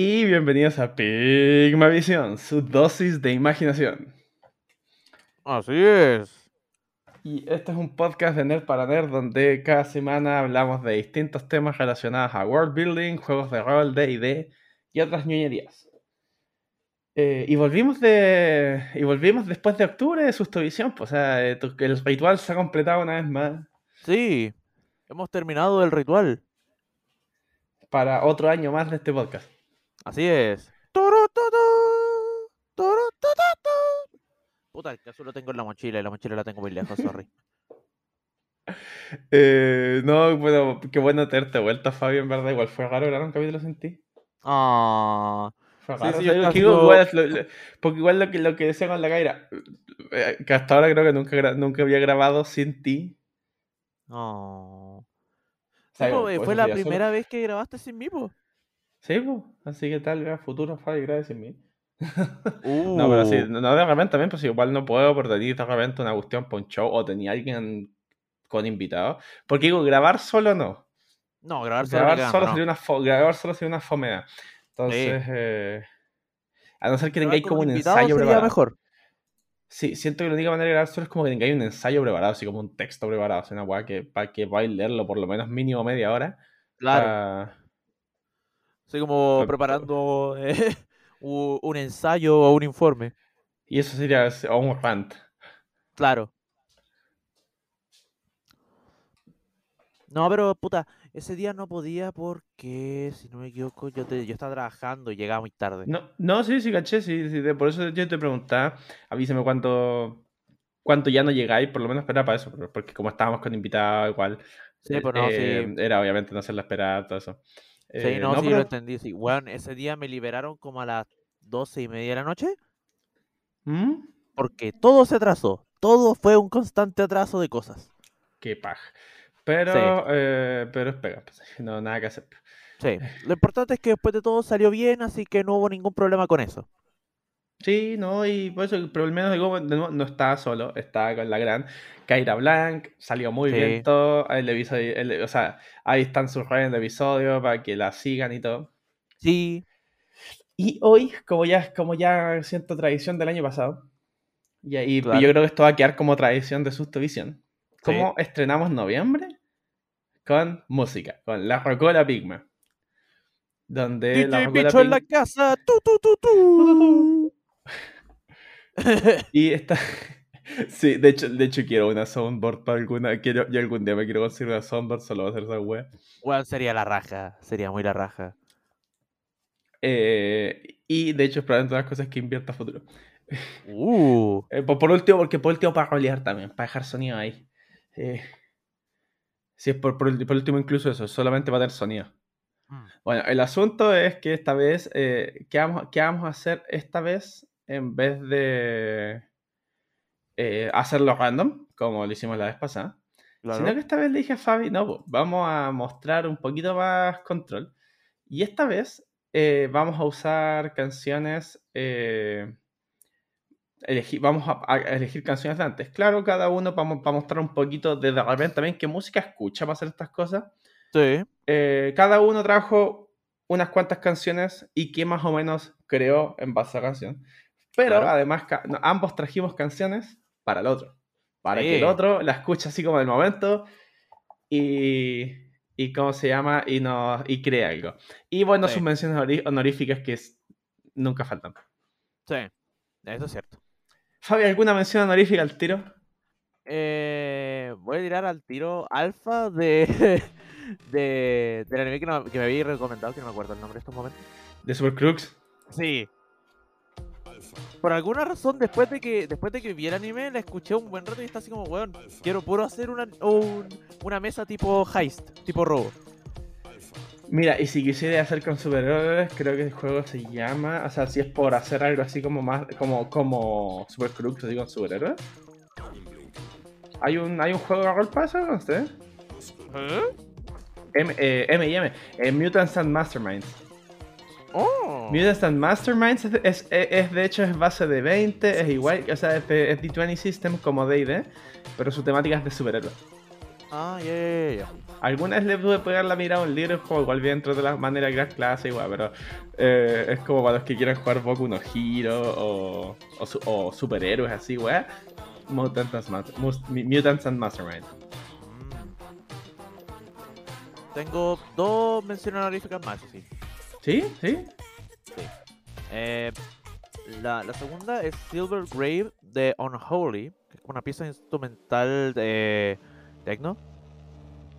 Y bienvenidos a Pigma Visión, su dosis de imaginación. Así es. Y este es un podcast de Nerd para Nerd donde cada semana hablamos de distintos temas relacionados a world building, juegos de rol, D&D y otras ñoñerías. Eh, y volvimos de y volvimos después de octubre de Sustovisión, pues, o sea, eh, el ritual se ha completado una vez más Sí, hemos terminado el ritual. para otro año más de este podcast. Así es. Puta, el caso lo tengo en la mochila y la mochila la tengo muy lejos, sorry. Eh, no, bueno, qué bueno tenerte vuelta, Fabio, en verdad, igual fue raro grabar un capítulo sin ti. Ah, Fue Sí, raro, sí, o sea, ha que sido- igual, lo- lo- porque igual lo que, lo que decía con la Gaira, eh, que hasta ahora creo que nunca, nunca había grabado sin ti. no. O sea, Tipo, por eh, eso fue la solo- primera vez que grabaste sin mí, po. Sí, pues, así que tal vez futuro Fabio grabe sin mí. Uh, No, pero sí, no de repente también, pues igual no puedo por tener de repente una cuestión para un show o tenía alguien con invitado. Porque digo, grabar solo no. No, grabar solo, Grabar solo, no. sería una fo- grabar solo sería una fomea. Entonces, eh, a no ser que tengáis como un ensayo sería preparado. mejor. Sí, siento que la única manera de grabar solo es como que tengáis un ensayo preparado, así como un texto preparado, así una weá que para que podáis leerlo por lo menos mínimo media hora. Claro. pa- Así como pa- preparando eh, un ensayo o un informe. Y eso sería un rant. Claro. No, pero puta, ese día no podía porque, si no me equivoco, yo, te, yo estaba trabajando y llegaba muy tarde. No, no, sí, sí, caché, sí, sí, por eso yo te preguntaba, avísame cuánto, cuánto ya no llegáis, por lo menos esperar para eso, porque como estábamos con invitados igual, Sí, eh, pues no, eh, sí. era obviamente no hacerla esperar, todo eso. Sí, Eh, no, sí, pero- lo entendí. Sí, weón, ese día me liberaron como a las doce y media de la noche ¿Mm? porque todo se atrasó. Todo fue un constante atraso de cosas. Qué paja. Pero, Sí. eh, pero es pega, pues, no, nada que hacer. Sí, lo importante es que después de todo salió bien, así que no hubo ningún problema con eso. Sí, no, y por eso, pero al menos digo, nuevo, no estaba solo, estaba con la gran Kaira Blanc, salió muy Sí. bien todo, el episodio, el- o sea, ahí están sus redes de episodio para que la sigan y todo. Sí, Y hoy, como ya, como ya siento tradición del año pasado, y, ahí Claro. yo creo que esto va a quedar como tradición de Sustovisión, Sí. ¿cómo estrenamos noviembre? Con música, con La Rocola Pigma. Donde la DJ Rocola Bicho en la casa. Tu, tu, tu, tu. Y esta. Sí, de hecho, de hecho quiero una soundboard para alguna. Quiero, yo algún día me quiero conseguir una soundboard, solo voy a hacer esa wea. Weón, sería la raja. Sería muy la raja. Eh, y de hecho, es probablemente las cosas que invierto a futuro. Uh. Eh, por, por último, porque por último para rolear también, para dejar sonido ahí. Eh, si es por, por, por último, incluso eso, solamente para tener sonido. Mm. Bueno, el asunto es que esta vez, eh, ¿qué, vamos, qué vamos a hacer esta vez en vez de eh, hacerlo random, como lo hicimos la vez pasada? Claro. Sino que esta vez le dije a Fabi, no, po, vamos a mostrar un poquito más control. Y esta vez eh, vamos a usar canciones, eh, elegir, vamos a, a elegir canciones de antes. Claro, cada uno para mostrar un poquito de, de repente también qué música escucha para hacer estas cosas. Sí. Eh, cada uno trajo unas cuantas canciones y qué más o menos creó en base a la canción. Pero Claro. además no, ambos trajimos canciones para el otro. Para que el otro la escuche así como del momento y, y cómo se llama y, no, y cree algo. Y bueno, Sí. sus menciones honoríficas que es- nunca faltan. Sí. Eso es cierto. Fabi, ¿alguna mención honorífica al tiro? Eh, voy a tirar al tiro alfa de, de del anime que, no- que me había recomendado, que no me acuerdo el nombre en estos momentos. De Super Crux. Sí. Por alguna razón, después de que después de que vi el anime, la escuché un buen rato y está así como, weón, quiero puro hacer una, un- una mesa tipo heist, tipo robo. Mira, y si quisiera hacer con superhéroes, creo que el juego se llama. O sea, si es por hacer algo así como más. como, como Super Crux, así con superhéroes. Hay un, hay un juego de rol para eso, ¿no sé? M, eh, M y M. eh, Mutants and Masterminds. Oh. Mutants and Masterminds es, es, es- es, de hecho es base de 20, es igual, o sea, es, de- es D20 System como D&D, pero su temática es de superhéroes. Ah, ya, ya, ya. Algunas le pude pegar la mirada a un libro, como igual bien entre las maneras de crear clase, igual, pero eh, es como para los que quieran jugar Boku no Hero o, o, su- o superhéroes así, weá. Mutants Mutants and Mastermind. Mm. Tengo dos menciones honoríficas más, sí. ¿Sí? ¿Sí? Eh, la, la segunda es Silver Grave de Unholy, que es una pieza instrumental de techno.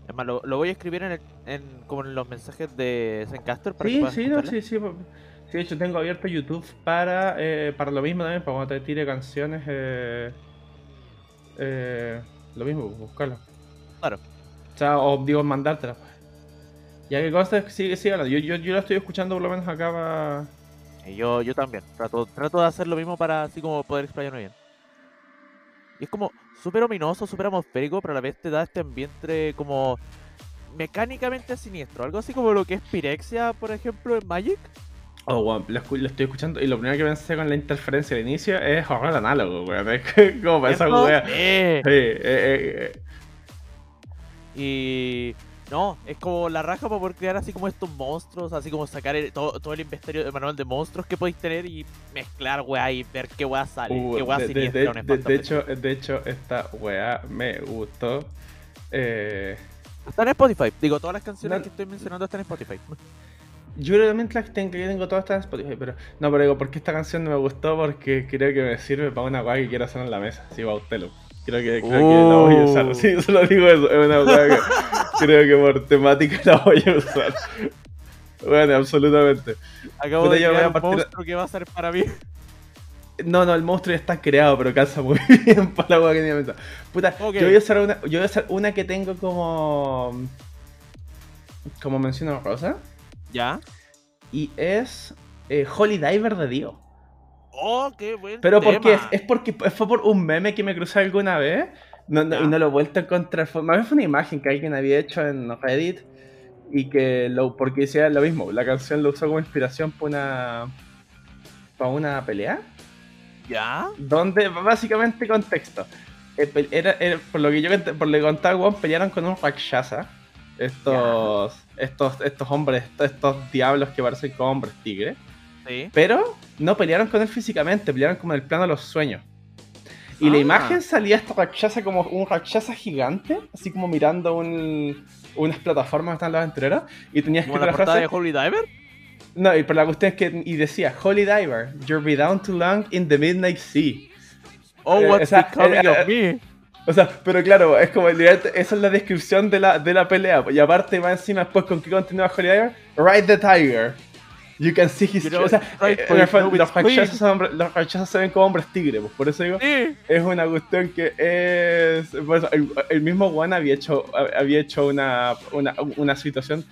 Es más, lo, lo voy a escribir en, el- en como en los mensajes de Zencaster para que Sí, puedas sí, no, sí, sí. po- Sí, de hecho tengo abierto YouTube para, eh, para lo mismo también, para cuando te tire canciones. Eh, eh, lo mismo, buscarlo. Claro. O sea, o digo, mandártela. Ya que consta, sigue, sigue hablando. Yo, yo, yo la estoy escuchando por lo menos acá para... Y yo, yo también. Trato, trato de hacer lo mismo para así como poder explayarme bien. Y es como súper ominoso, súper atmosférico, pero a la vez te da este ambiente como mecánicamente siniestro. Algo así como lo que es Pirexia, por ejemplo, en Magic. Oh, weón, lo, estoy escuchando y lo primero que pensé con la interferencia al inicio es horror análogo, weón. Como para esa wea. Sí. Sí, eh, eh, eh. Y no, es como la raja para poder crear así como estos monstruos, así como sacar el- todo, todo el inventario de manual de monstruos que podéis tener y mezclar weá y ver qué weá sale, Uh, qué weá de, de- hecho, de hecho, esta weá me gustó. Eh, Está en Spotify. Digo, todas las canciones No- que estoy mencionando están en Spotify. yo realmente las tengo, yo tengo todas estas en Spotify, pero no, pero digo, porque esta canción no me gustó porque creo que me sirve para una weá que quiero hacer en la mesa, sí, Bautelo. Creo que, creo que la voy a usar. Uh. Sí, solo digo eso, es una que creo que por temática la voy a usar. Bueno, absolutamente. Acabo de crear un partir- monstruo que va a ser para mí. No, no, el monstruo ya está creado, pero calza muy bien para la hueá que tenía pensado. Puta, yo voy a usar una, yo voy a usar una que tengo como. Como menciono Rosa. ¿Ya? Y es eh, Holy Diver de Dio. Oh, qué buen Pero tema. porque es, es porque fue por un meme que me crucé alguna vez. No, no- Ya. y no lo he vuelto a encontrar. Fue, más bien fue una imagen que alguien había hecho en Reddit. Y que lo, porque decía lo mismo. La canción lo usó como inspiración para una. Para una pelea. ¿Ya? donde básicamente contexto eh, era, era- por lo que yo por lo que contaba pelearon con un Rakshasa estos estos estos hombres estos, estos diablos que parecen como hombres tigres Sí. pero no pelearon con él físicamente pelearon como en el plano de los sueños y la Ah. imagen salía esta Rakshasa como un Rakshasa gigante así como mirando un, unas plataformas que están los aventureros y tenías que ¿Como la portada de Holy Diver? no, y pero la cuestión es que y decía Holy Diver, you'll be down too long in the midnight sea. Oh, Eh, what's esa- becoming eh, of me? O sea, pero claro, es como esa es la descripción de la, de la pelea. Y aparte, más encima, después, ¿con qué continúa Holy Diver? Ride the tiger. You can see his. O sea, right eh, no, los clean. son los Rakshasas se ven como hombres tigre, pues por eso digo. Sí. Es una cuestión que es. pues, el, el mismo Juan había hecho, había hecho una, una, una situación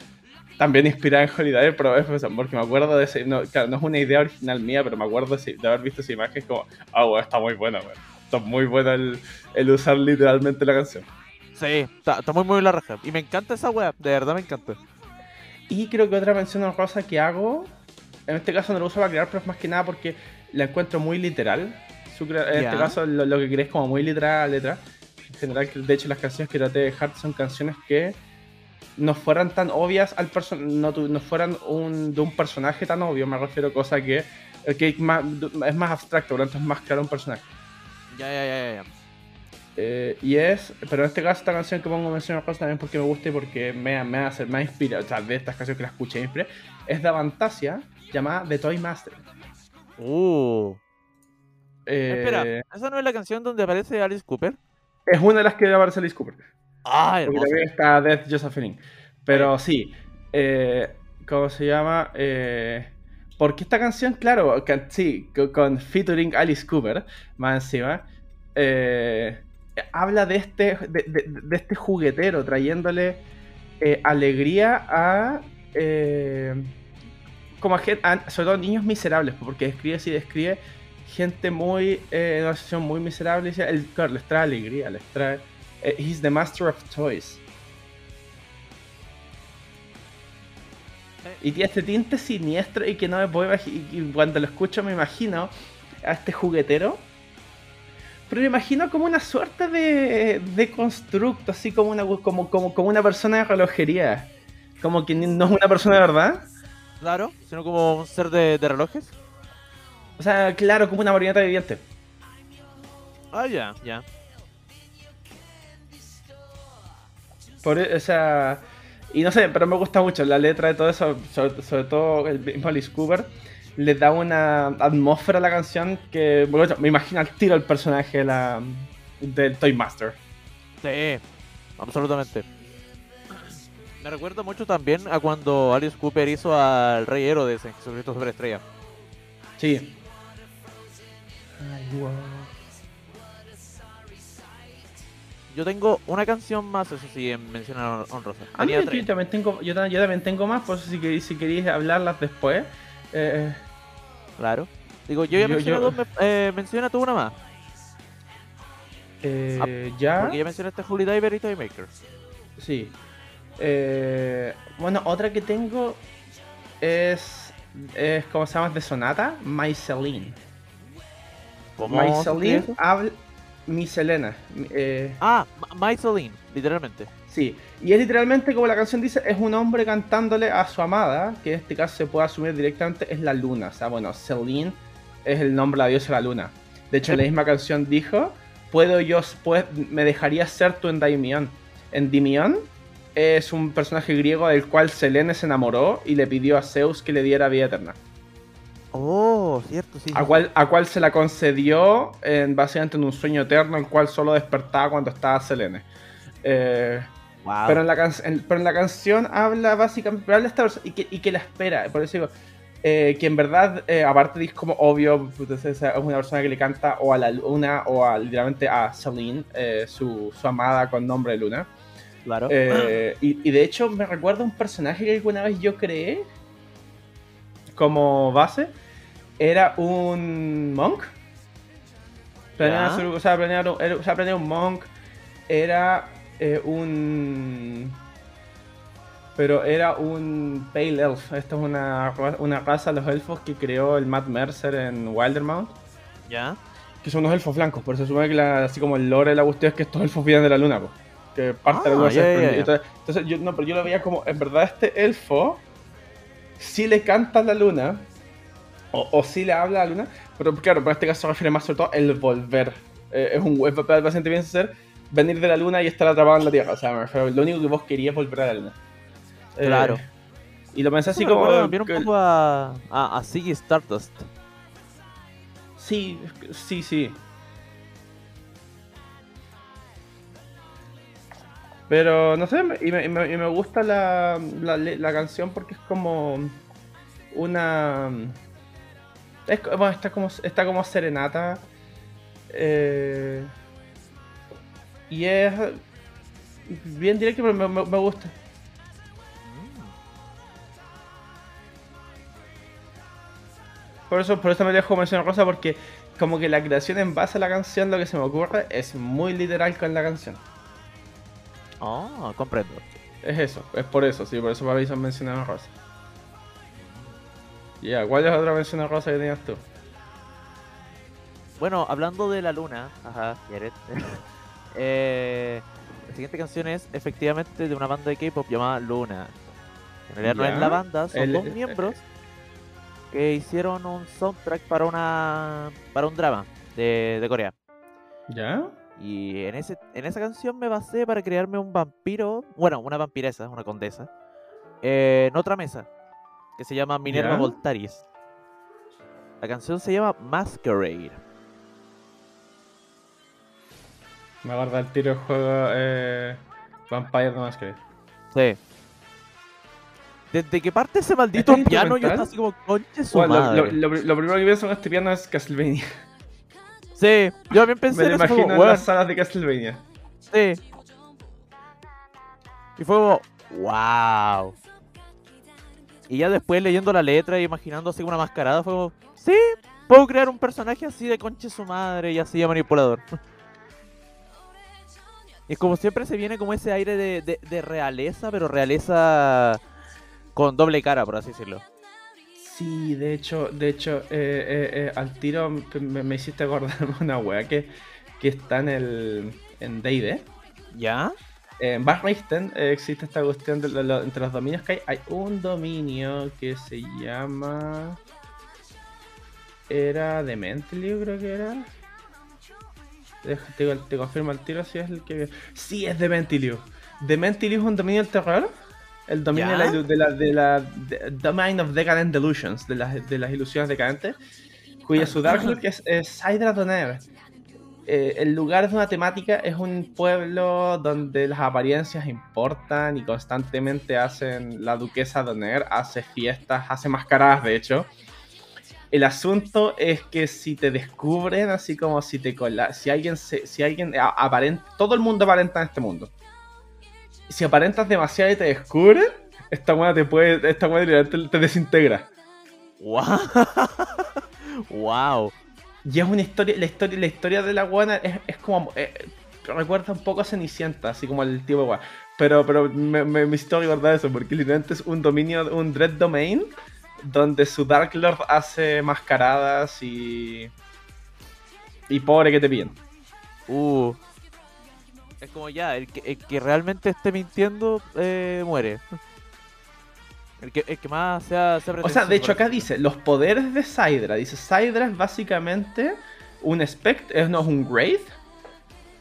también inspirada en Diver, pero es porque me acuerdo de ese. No, claro, no es una idea original mía, pero me acuerdo de, de haber visto esa imagen como. Ah, weón, está muy buena, weón. Está muy buena el, el usar literalmente la canción. Sí, está, está muy muy la raja. Y me encanta esa wea, de verdad me encanta. Y creo que otra mención honrosa que hago, en este caso no lo uso para crear, pero es más que nada porque la encuentro muy literal. En este caso lo, lo que crees como muy literal la letra. En general, de hecho las canciones que traté de dejar son canciones que no fueran tan obvias al no, tu- no fueran un, de un personaje tan obvio, me refiero a cosa que, que es, más, es más abstracto, por lo tanto es más claro un personaje. Ya, ya, ya, ya. Eh, y es, pero en este caso esta canción que pongo mención honrosa también porque me gusta y porque me, me hace, me inspira, o sea, de estas canciones que la escuché inspiré, es de Avantasia, llamada The Toy Master. Uh. Eh, Espera, ¿esa no es la canción donde aparece Alice Cooper? Es una de las que aparece Alice Cooper. Ah, Porque hermoso. también está Death Josephine. Pero sí, eh, ¿cómo se llama? Eh, porque esta canción, claro, que- sí, co- con featuring Alice Cooper, más encima, eh, habla de este, de, de- de este juguetero trayéndole eh, alegría a, eh, como a, gen- a- sobre todo niños miserables, porque describe sí describe gente muy, eh, en una situación muy miserable, y dice, él, claro, les trae alegría, les trae, eh, he's the master of toys. Y tiene este tinte siniestro y que no me puedo. Y cuando lo escucho me imagino a este juguetero Pero me imagino como una suerte de, de constructo, así como una, como, como, como una persona de relojería. Como que no es una persona de verdad. Claro, sino como un ser de, de relojes. O sea, claro, como una marioneta viviente. Ah, ya, ya. Por, e- o sea, y no sé, pero me gusta mucho la letra de todo eso, sobre, sobre todo el mismo Alice Cooper, le da una atmósfera a la canción que, bueno, me imagino al tiro el personaje de la, del Toy Master. Sí, absolutamente. Me recuerda mucho también a cuando Alice Cooper hizo al Rey Herodes en Jesucristo Superestrella. Sí. Yo tengo una canción más, eso sí, en mención hon- honrosa. A mí yo, también tengo, yo, ta- yo también tengo más, por eso si queréis, si queréis hablarlas después. eh, Claro. Digo, yo ya Yo- mencioné yo- dos, me- eh, menciona tú una más. eh, ya. Porque ya mencionaste Holy Diver y Toymaker. Sí. Eh, bueno, otra que tengo es. es ¿Cómo se llama? De Sonata, My Celine. ¿Cómo My Celine habla. Mi Selena. eh, Ah, My Celine, literalmente. sí. Y es literalmente como la canción dice: es un hombre cantándole a su amada, que en este caso se puede asumir directamente, es la luna. O sea, bueno, Celine es el nombre de la diosa de la luna. De hecho, en la misma canción dijo: Puedo yo, pues, me dejaría ser tu Endymion. Endymion es un personaje griego del cual Selene se enamoró y le pidió a Zeus que le diera vida eterna. Oh, cierto, sí. A cual, a cual se la concedió en, básicamente en un sueño eterno, el cual solo despertaba cuando estaba Selene. Eh, Wow. pero, en la can- en- pero en la canción habla básicamente, habla esta persona y que, y que la espera, por eso digo, eh, que en verdad, eh, aparte es como obvio, es es una persona que le canta o a la luna o a, literalmente a Celine, eh, su, su amada con nombre de luna. Claro. Eh, y, y de hecho me recuerda un personaje que alguna vez yo creé como base. Era un monk. Planeaba hacer- o, sea, planeaba, era- o sea, un monk. Era eh, un... Pero era un Pale Elf. Esta es una, una raza de los elfos que creó el Matt Mercer en Wildermount. ya. Que son unos elfos blancos. Por eso se supone que la- así como el lore de la cuestión es que estos elfos vienen de la luna. po. Que parte de Ah, desprende. ya. Entonces, entonces yo, no, pero yo lo veía como, en verdad este elfo sí le canta a la luna. O, o sí le habla a la luna. Pero claro, pero en este caso se refiere más sobre todo el volver. Eh, es un es básicamente piensa ser venir de la luna y estar atrapado en la tierra. O sea, me refiero, lo único que vos querías es volver a la luna. Eh, Claro. y lo pensé Eso así me como. recuerda también un que- poco a, a, a Ziggy Stardust. Sí, sí, sí. Pero no sé, y me, y me- y me gusta la, la, canción porque es como una. Es, bueno, está como, está como serenata. eh, y es bien directo, pero me, gusta. Por eso, por eso me dejo mencionar cosa porque como que la creación en base a la canción, lo que se me ocurre, es muy literal con la canción. Oh, comprendo. Es eso, es por eso, sí, por eso me avisan mencionar rosa. Ya, ¿cuál es otra mención rosa que tenías tú? Bueno, hablando de la luna, ajá, Jared. eh, la siguiente canción es efectivamente de una banda de K-pop llamada Luna. En realidad no es la banda, son El- dos eh, miembros que hicieron un soundtrack para una para un drama de, de Corea. ¿Ya? Y en ese en esa canción me basé para crearme un vampiro, bueno, una vampiresa, una condesa, eh, en otra mesa que se llama Minerva Ya. Voltaris. La canción se llama Masquerade. Me acuerdo el tiro del juego eh, Vampire the Masquerade. Sí. Desde que parte ese maldito ¿Este es piano, yo estaba así como, conche su lo, madre. lo- lo- lo primero que pienso en este piano es Castlevania. Sí, yo también pensé Me en lo eso, imagino como, en "Weón, las salas de Castlevania. sí. Y fue como, wow. Y ya después leyendo la letra y imaginando así una mascarada, fue como, sí, puedo crear un personaje así de conche su madre y así de manipulador. Y como siempre se viene como ese aire de, de- de realeza, pero realeza con doble cara, por así decirlo. Sí, de hecho, de hecho, eh, eh, eh, al tiro me, me hiciste acordarme una wea que que está en el en D&D. ¿Ya? En Barreisten eh, existe esta cuestión de entre los dominios que hay. Hay un dominio que se llama. Era Dementiliu, creo que era. Te confirmo al tiro si es el que. Sí, es Dementiliu. Dementiliu es un dominio del terror. El dominio de la, de la, de la de- Domain of Decadent Delusions, de las, de las ilusiones decadentes, cuya su Dark es, es Sidra Doner. Eh, el lugar de una temática es un pueblo donde las apariencias importan y constantemente hacen. La duquesa Doner hace fiestas, hace mascaradas, de hecho. El asunto es que si te descubren, así como si te cola, si alguien se, si alguien aparenta, todo el mundo aparenta en este mundo. Si aparentas demasiado y te descubren, esta buena te puede, esta buena literalmente te desintegra. ¡Wow! ¡Wow! Y es una historia, la historia, la historia de la guana es, es como. eh, recuerda un poco a Cenicienta, así como el tipo de guana. Pero, pero me, me, me hizo recordar eso, porque literalmente es un dominio, un Dread Domain, donde su Dark Lord hace mascaradas y. Y pobre que te piden. Uh. Es como ya, el que, el que realmente esté mintiendo eh, muere. El que, el que más sea, sea O sea, de hecho acá dice, los poderes de Sidra. Dice, Sidra es básicamente un spect, es, no es un Wraith,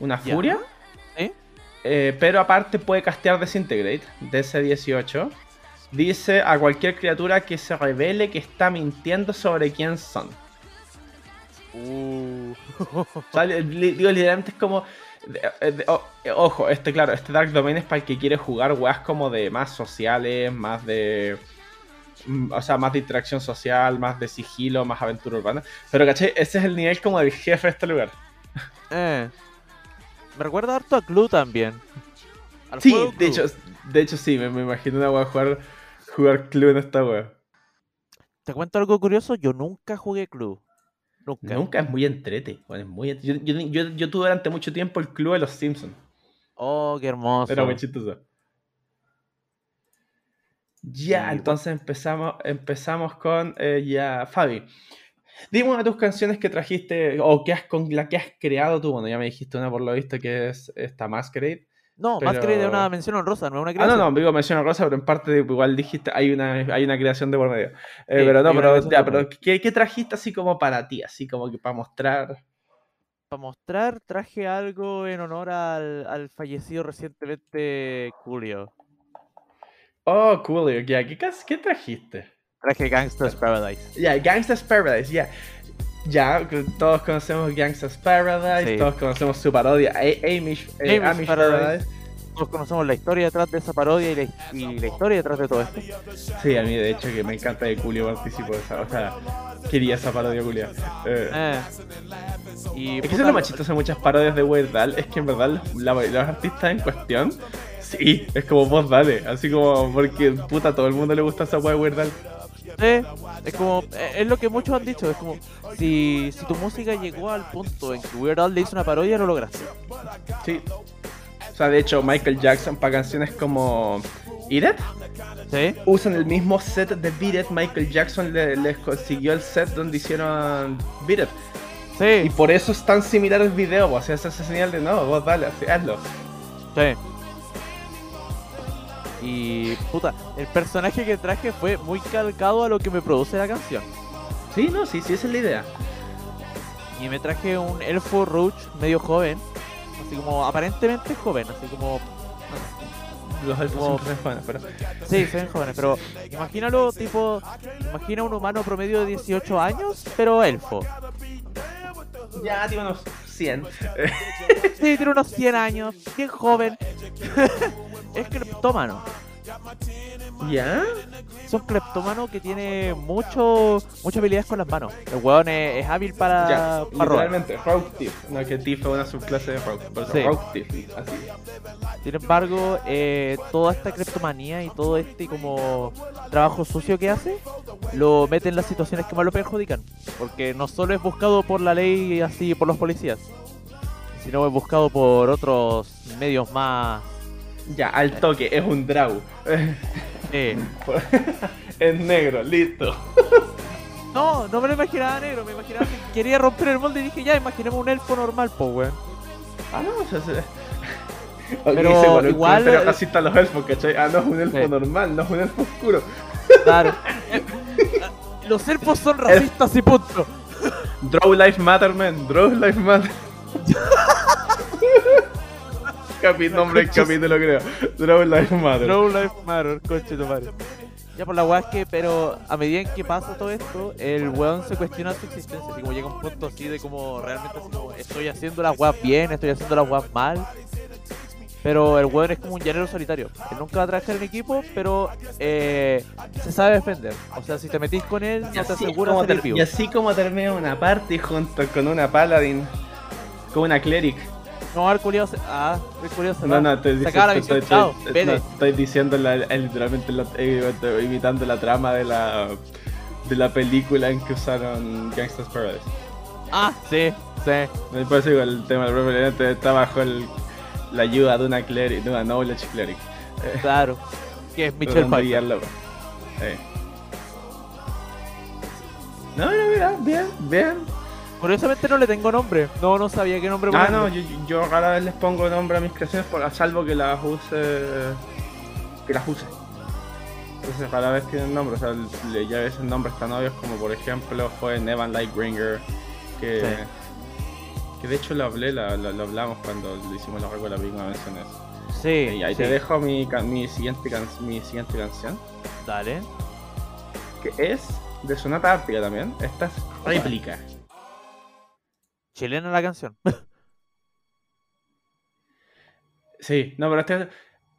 una furia. Eh, pero aparte puede castear Disintegrate, DC18. Dice a cualquier criatura que se revele que está mintiendo sobre quién son. Uh. O sea, digo, literalmente es como... de- de- o- eh, ojo, este claro, este Dark Domain es para el que quiere jugar weas como de más sociales, más de... mm, O sea, más de interacción social, más de sigilo, más aventura urbana. Pero caché, ese es el nivel como del jefe de este lugar. Eh. Me recuerda harto a Clue también. Al Sí, juego de Clue. hecho, de hecho sí, me, me imagino una wea jugar, jugar club en esta wea. Te cuento algo curioso, yo nunca jugué Clue. Nunca. Nunca es muy entrete. bueno, es muy, yo, yo, yo- yo tuve durante mucho tiempo el club de los Simpsons. Oh, qué hermoso. Era muy chistoso. Ya, entonces empezamos, empezamos con eh, ya Fabi. Dime una de tus canciones que trajiste o que has, con la que has creado tú. Bueno, ya me dijiste una por lo visto que es esta Masquerade. No, pero- más que de una mención honrosa, no es una Ah, no, creación. no, digo mención rosa, pero en parte de- igual dijiste hay una, hay una creación de por medio. Eh, Sí, pero no, pero, creación ya, pero. ¿qué, qué trajiste así como para ti? Así como que para mostrar. Para mostrar, traje algo en honor al, al fallecido recientemente Julio. Oh, cool, ya, ¿qué, qué trajiste? Traje Gangsta's Paradise. Ya, Gangsta's Paradise, ya. Ya, todos conocemos Gangsta's Paradise, Sí. todos conocemos su parodia, A- Amish, eh, Amish Amish Paradise. Paradise. Todos conocemos la historia detrás de esa parodia y la, y la historia detrás de todo esto. Sí, a mí de hecho que me encanta que Julio participó de esa, o sea, quería esa parodia Julio. Eh, Eh. Y es que eso es lo más chistoso de muchas parodias de Weird Al, es que en verdad los, la- los artistas en cuestión, sí, es como vos dale, así como porque puta a todo el mundo le gusta esa wea de Weird Al. Sí, es como, eh, es lo que muchos han dicho, es como, si, si tu música llegó al punto en que Weird Al le hizo una parodia, lo lograste. Sí. O sea, de hecho, Michael Jackson para canciones como Eat It, ¿Sí? usan el mismo set de Beat It. Michael Jackson le- les consiguió el set donde hicieron Beat It. Y Sí, por eso es tan similar el video, o sea, esa señal de no, vos dale, así, hazlo. sí. Y puta, el personaje que traje fue muy calcado a lo que me produce la canción. Sí, no, sí, sí, esa es la idea. Y me traje un elfo roach medio joven, así como aparentemente joven, así como Los elfos Como- son jóvenes, pero. Sí, se ven jóvenes, pero imagínalo tipo, imagina un humano promedio de 18 años, pero elfo. Ya, tiene unos 100. Sí, tiene unos 100 años, bien joven. es cleptómano. ¿Ya? Es un cleptómano que tiene mucho, muchas habilidades con las manos. El weón es, es hábil para, Ya, para literalmente, Rogue Thief. No, que Thief es una subclase de Rogue. Por eso, Sí. Rogue Thief, así. Sin embargo, eh, toda esta criptomanía y todo este como trabajo sucio que hace, lo mete en las situaciones que más lo perjudican. Porque no solo es buscado por la ley así por los policías, sino es buscado por otros medios más... Ya, al toque, es un Draw. eh, es negro, listo. No, no me lo imaginaba negro, me imaginaba que quería romper el molde y dije, ya, imaginemos un elfo normal, po, weón. Ah, no, o sea, se- Pero sí, igual- Pero casi están los elfos, ¿cachai? Ah, no es un elfo Sí. normal, no es un elfo oscuro. Claro. Los elfos son racistas y punto. Draw Life Matter, man. Draw Life Matter. Capi nombre del capítulo, creo. Draw Life Matter. No life matter, coche tu madre. Ya por la weá es que, pero a medida en que pasa todo esto, el weón se cuestiona su existencia. Así como llega un punto así de como realmente así como estoy haciendo las weas bien, estoy haciendo las weas mal. Pero el weón es como un llanero solitario. Él nunca va a trabajar en equipo, pero eh, se sabe defender. O sea, si te metís con él, no te aseguras ter- vivo. y así como termina una party junto con una paladin, con una cleric. No, el culiao se... Ah, el culiao se No, no, misión, estoy, estoy- diciendo literalmente eh, imitando la trama de la de la película en que usaron Gangsta's Paradise. Ah, sí, sí. Después digo, el tema del propio está bajo el- la ayuda de una cleric, de una knowledge cleric. Claro. Que es Michelle Pfeiffer. No, no, mira, bien, bien. Curiosamente no le tengo nombre. No, no sabía qué nombre Ah, ponerle. no, yo, yo rara vez les pongo nombre a mis creaciones, por, a salvo que las use. que las use. Entonces, rara vez tienen nombre, o sea, le- ya a veces nombres tan obvios como, por ejemplo, fue Nevan Lightbringer, que. Sí. que de hecho lo hablé, la- la- lo, hablamos cuando le hicimos la recuerda la me mencioné eso. Sí, Y ahí sí. te dejo mi, mi, siguiente can- mi siguiente canción, Dale. que es de Sonata Ártica también. Esta es réplica. Chilena la canción. Sí, no, pero esta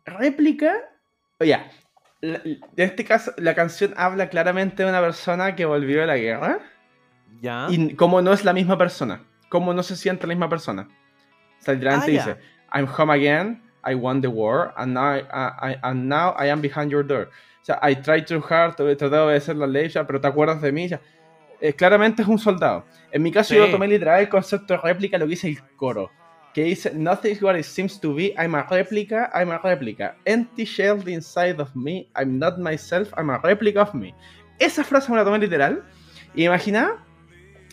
réplica. Oye, en este caso, la canción habla claramente de una persona que volvió de la guerra ya. y cómo no es la misma persona, cómo no se siente la misma persona. O sea, literalmente Ah, dice: I'm home again, I won the war, and now I, I- and now I am behind your door. O sea, I tried too hard, he tratado de obedecer la ley, ya, pero te acuerdas de mí. ya. Eh, claramente es un soldado. En mi caso, yo Sí. tomé literal el concepto de réplica, lo que dice el coro que dice Nothing is what it seems to be, I'm a replica, I'm a replica. Empty shell inside of me, I'm not myself, I'm a replica of me. Esa frase me la tomé literal. Y imagina,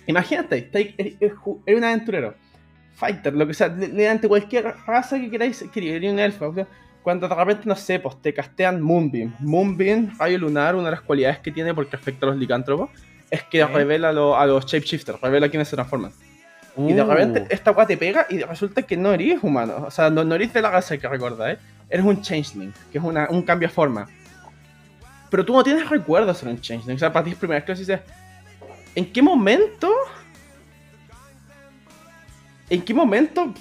imagínate, eres, un aventurero, fighter, lo que sea, le- le- ante cualquier raza que queráis, queréis un elfo. Cuando de repente, no sé, pues te castean Moonbeam. Moonbeam, rayo lunar, una de las cualidades que tiene porque afecta a los licántropos, es que revela lo- a los shapeshifters, revela quiénes se transforman. Y de Uh, repente esta weá te pega y resulta que no eres humano. O sea, no, no eres de la raza que recordáis. Eres un changeling, que es una, un cambio de forma. Pero tú no tienes recuerdos de ser un changeling. O sea, para ti es primera vez que dices. ¿En qué momento? ¿En qué momento?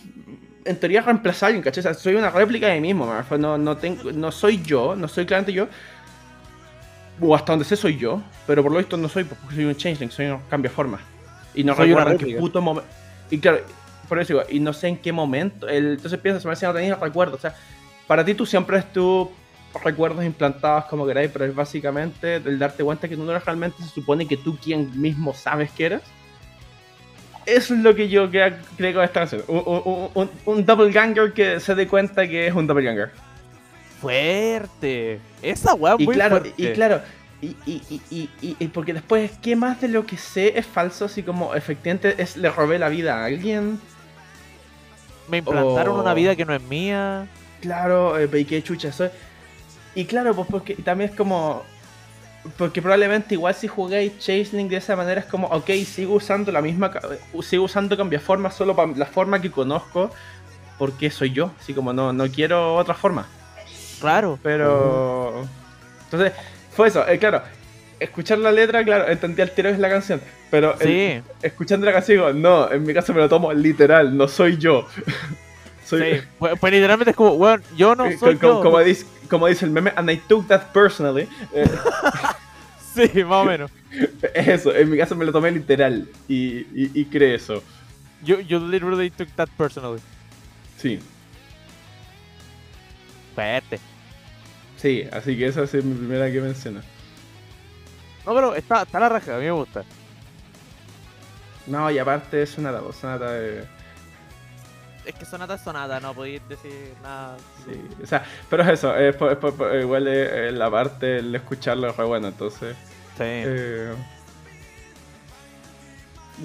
En teoría reemplazar a alguien, ¿cachai? O sea, soy una réplica de mí mismo, man. Fue, No, no, tengo, no soy yo, no soy claramente yo. O hasta donde sé soy yo, pero por lo visto no soy, porque soy un changeling, soy un cambio de forma. Y no Soy recuerdo en qué puto momento. Y claro, por eso digo, y no sé en qué momento. El, entonces piensas, me decía, no tenías recuerdos. O sea, para ti tú siempre es tu recuerdos implantados como queráis, pero es básicamente el darte cuenta que tú no eres realmente, se supone que tú quien mismo sabes que eres. Eso es lo que yo creo que están haciendo. Un, un, un, un doppelganger que se dé cuenta que es un doppelganger. Fuerte. Esa weá muy claro, fuerte. y claro, y, y, y, y, porque después, ¿qué más de lo que sé es falso? Así como efectivamente es, le robé la vida a alguien. Me implantaron una vida que no es mía. Claro, eh, y qué chucha soy. Y claro, pues porque también es como. Porque probablemente igual si jugáis Chaseling de esa manera es como, ok, sigo usando la misma. Sigo usando cambiaforma solo para la forma que conozco. Porque soy yo. Así como no, no quiero otra forma. Claro. Pero. Entonces, fue eso, eh, claro. Escuchar la letra, claro, entendí al tiro es la canción. Pero el- Sí. escuchando la canción, digo, no, en mi caso me lo tomo literal, no soy yo. soy, Sí. Pues, pues literalmente es como, weón, yo no soy co- co- yo. como, dice, como dice el meme, and I took that personally. eh, Sí, más o menos. es eso, en mi caso me lo tomé literal. Y, y, y cree eso. You, you literally took that personally. Sí, Fuerte. Sí, así que esa es mi primera que menciono. No, pero está, está la raja, a mí me gusta. No, y aparte es Sonata, pues, Sonata de... Es que sonata es sonata, no podéis decir nada. Sí, o sea, pero es eso, por- por- igual es, eh, la parte, el escucharlo es re bueno, entonces... Sí. Eh,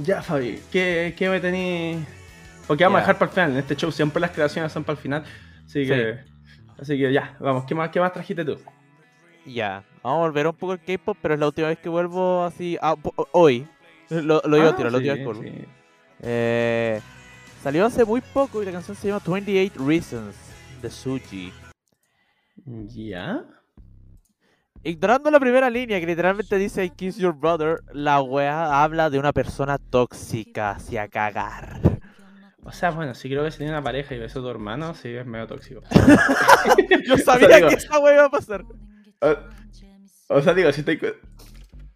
Ya, Fabi, ¿qué, qué me tení Porque vamos a dejar para el final. En este show siempre las creaciones son para el final. Así que. Así que ya, vamos. ¿Qué más, qué más trajiste tú? Ya, vamos a volver un poco al K-pop, pero es la última vez que vuelvo así. ah, hoy. Lo, lo Ah, al tiro, la última sí, vez que vuelvo. sí. Eh, salió hace muy poco y la canción se llama 28 Reasons de Suji. ¿Ya? Ignorando la primera línea que literalmente dice I kiss your brother, la wea habla de una persona tóxica hacia cagar. O sea, bueno, sí creo que si tiene una pareja y besó a tu hermano, sí es medio tóxico. Yo sabía digo- que esa wea iba a pasar. O, o sea, digo, si estoy, con-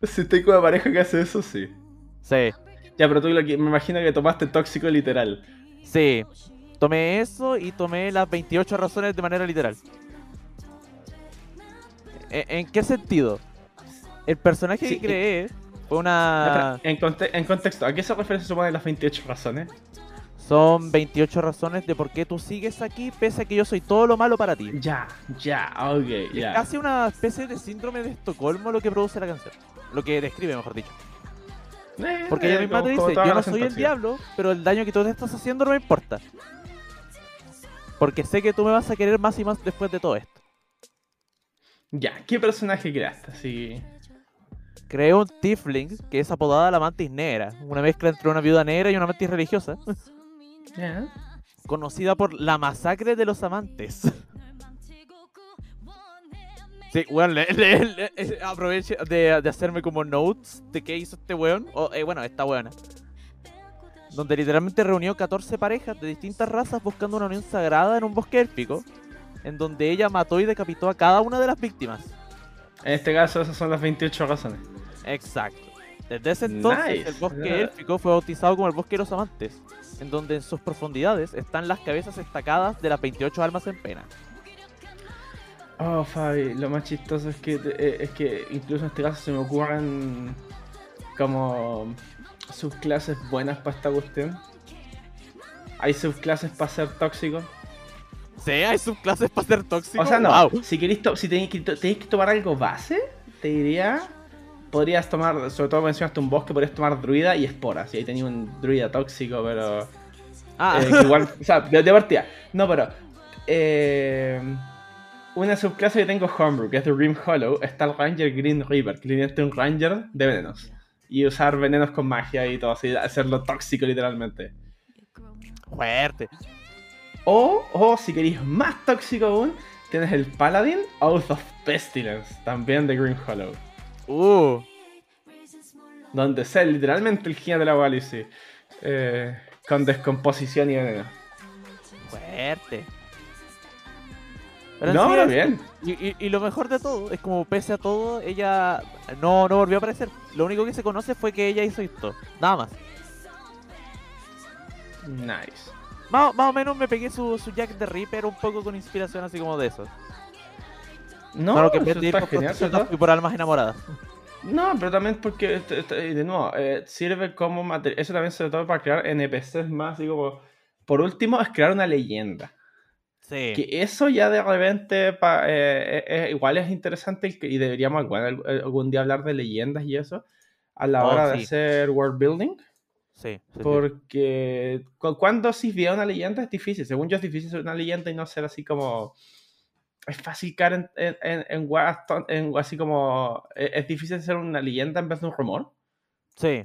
si estoy con una pareja que hace eso, sí. Sí, Ya, pero tú lo que, me imagino que tomaste tóxico literal. sí. Tomé eso y tomé las 28 razones de manera literal. ¿En, en qué sentido? El personaje Sí, que creé fue una... En, conte- en contexto, ¿a qué se refiere se supone las 28 razones? Son 28 razones de por qué tú sigues aquí pese a que yo soy todo lo malo para ti. Ya, ya, ok, Es ya. casi una especie de síndrome de Estocolmo lo que produce la canción. Lo que describe, mejor dicho. Eh, Porque ella eh, misma te dice, yo no soy el diablo, pero el daño que tú te estás haciendo no me importa. Porque sé que tú me vas a querer más y más después de todo esto. Ya, ¿qué personaje creaste? Así. Creé un Tiefling que es apodada la mantis negra, una mezcla entre una viuda negra y una mantis religiosa, Conocida por la masacre de los amantes. Sí, weón, le, le- le- eh, aproveche de, de hacerme como notes de qué hizo este weón, o eh, bueno, esta weona. Donde literalmente reunió 14 parejas de distintas razas buscando una unión sagrada en un bosque élfico, en donde ella mató y decapitó a cada una de las víctimas. En este caso, esas son las 28 razones. Exacto. Desde ese entonces, Nice. el bosque élfico fue bautizado como el bosque de los amantes, en donde en sus profundidades están las cabezas estacadas de las 28 almas en pena. Oh, Fabi, lo más chistoso es que, eh, es que incluso en este caso se me ocurren como subclases buenas para esta cuestión. Hay subclases para ser tóxico. Sí, hay subclases para ser tóxicos. O sea, no, Wow. si queréis si tenéis que, tenéis que tomar algo base, te diría, podrías tomar, sobre todo mencionaste un bosque, podrías tomar druida y esporas. Y ahí tenías un druida tóxico, pero... Ah, eh, igual, o sea, de, de partida. No, pero... eh, una subclase que tengo Homebrew, que es de Rim Hollow, está el Ranger Green River, que literalmente es un Ranger de venenos. Y usar venenos con magia y todo así, hacerlo tóxico literalmente. fuerte. O, o si queréis más tóxico aún, tienes el Paladin Oath of Pestilence, también de Green Hollow. Uh, Donde sea literalmente el gigante de la Galaxy. Eh, con descomposición y veneno. fuerte. Pero no, sí pero bien. Y, y- y lo mejor de todo es como pese a todo, ella no, no volvió a aparecer. Lo único que se conoce fue que ella hizo esto. Nada más. Nice. Más, más o menos me pegué su, su Jack the Ripper un poco con inspiración así como de eso. No, Claro que eso de está por genial, por almas enamoradas. No, pero también porque, este- este- de nuevo, eh, sirve como material. Eso también sobre todo para crear NPCs más, así como. Por último, es crear una leyenda. Sí. Que eso ya de repente, pa- eh, eh, eh, igual es interesante y deberíamos bueno, eh, algún día hablar de leyendas y eso a la Oh, hora de sí. hacer world building. Sí, sí. Porque cu- cuando se vea una leyenda es difícil. Según yo es difícil ser una leyenda y no ser así como... Es fácil caer en, en, en, así como... Es, es difícil ser una leyenda en vez de un rumor. Sí.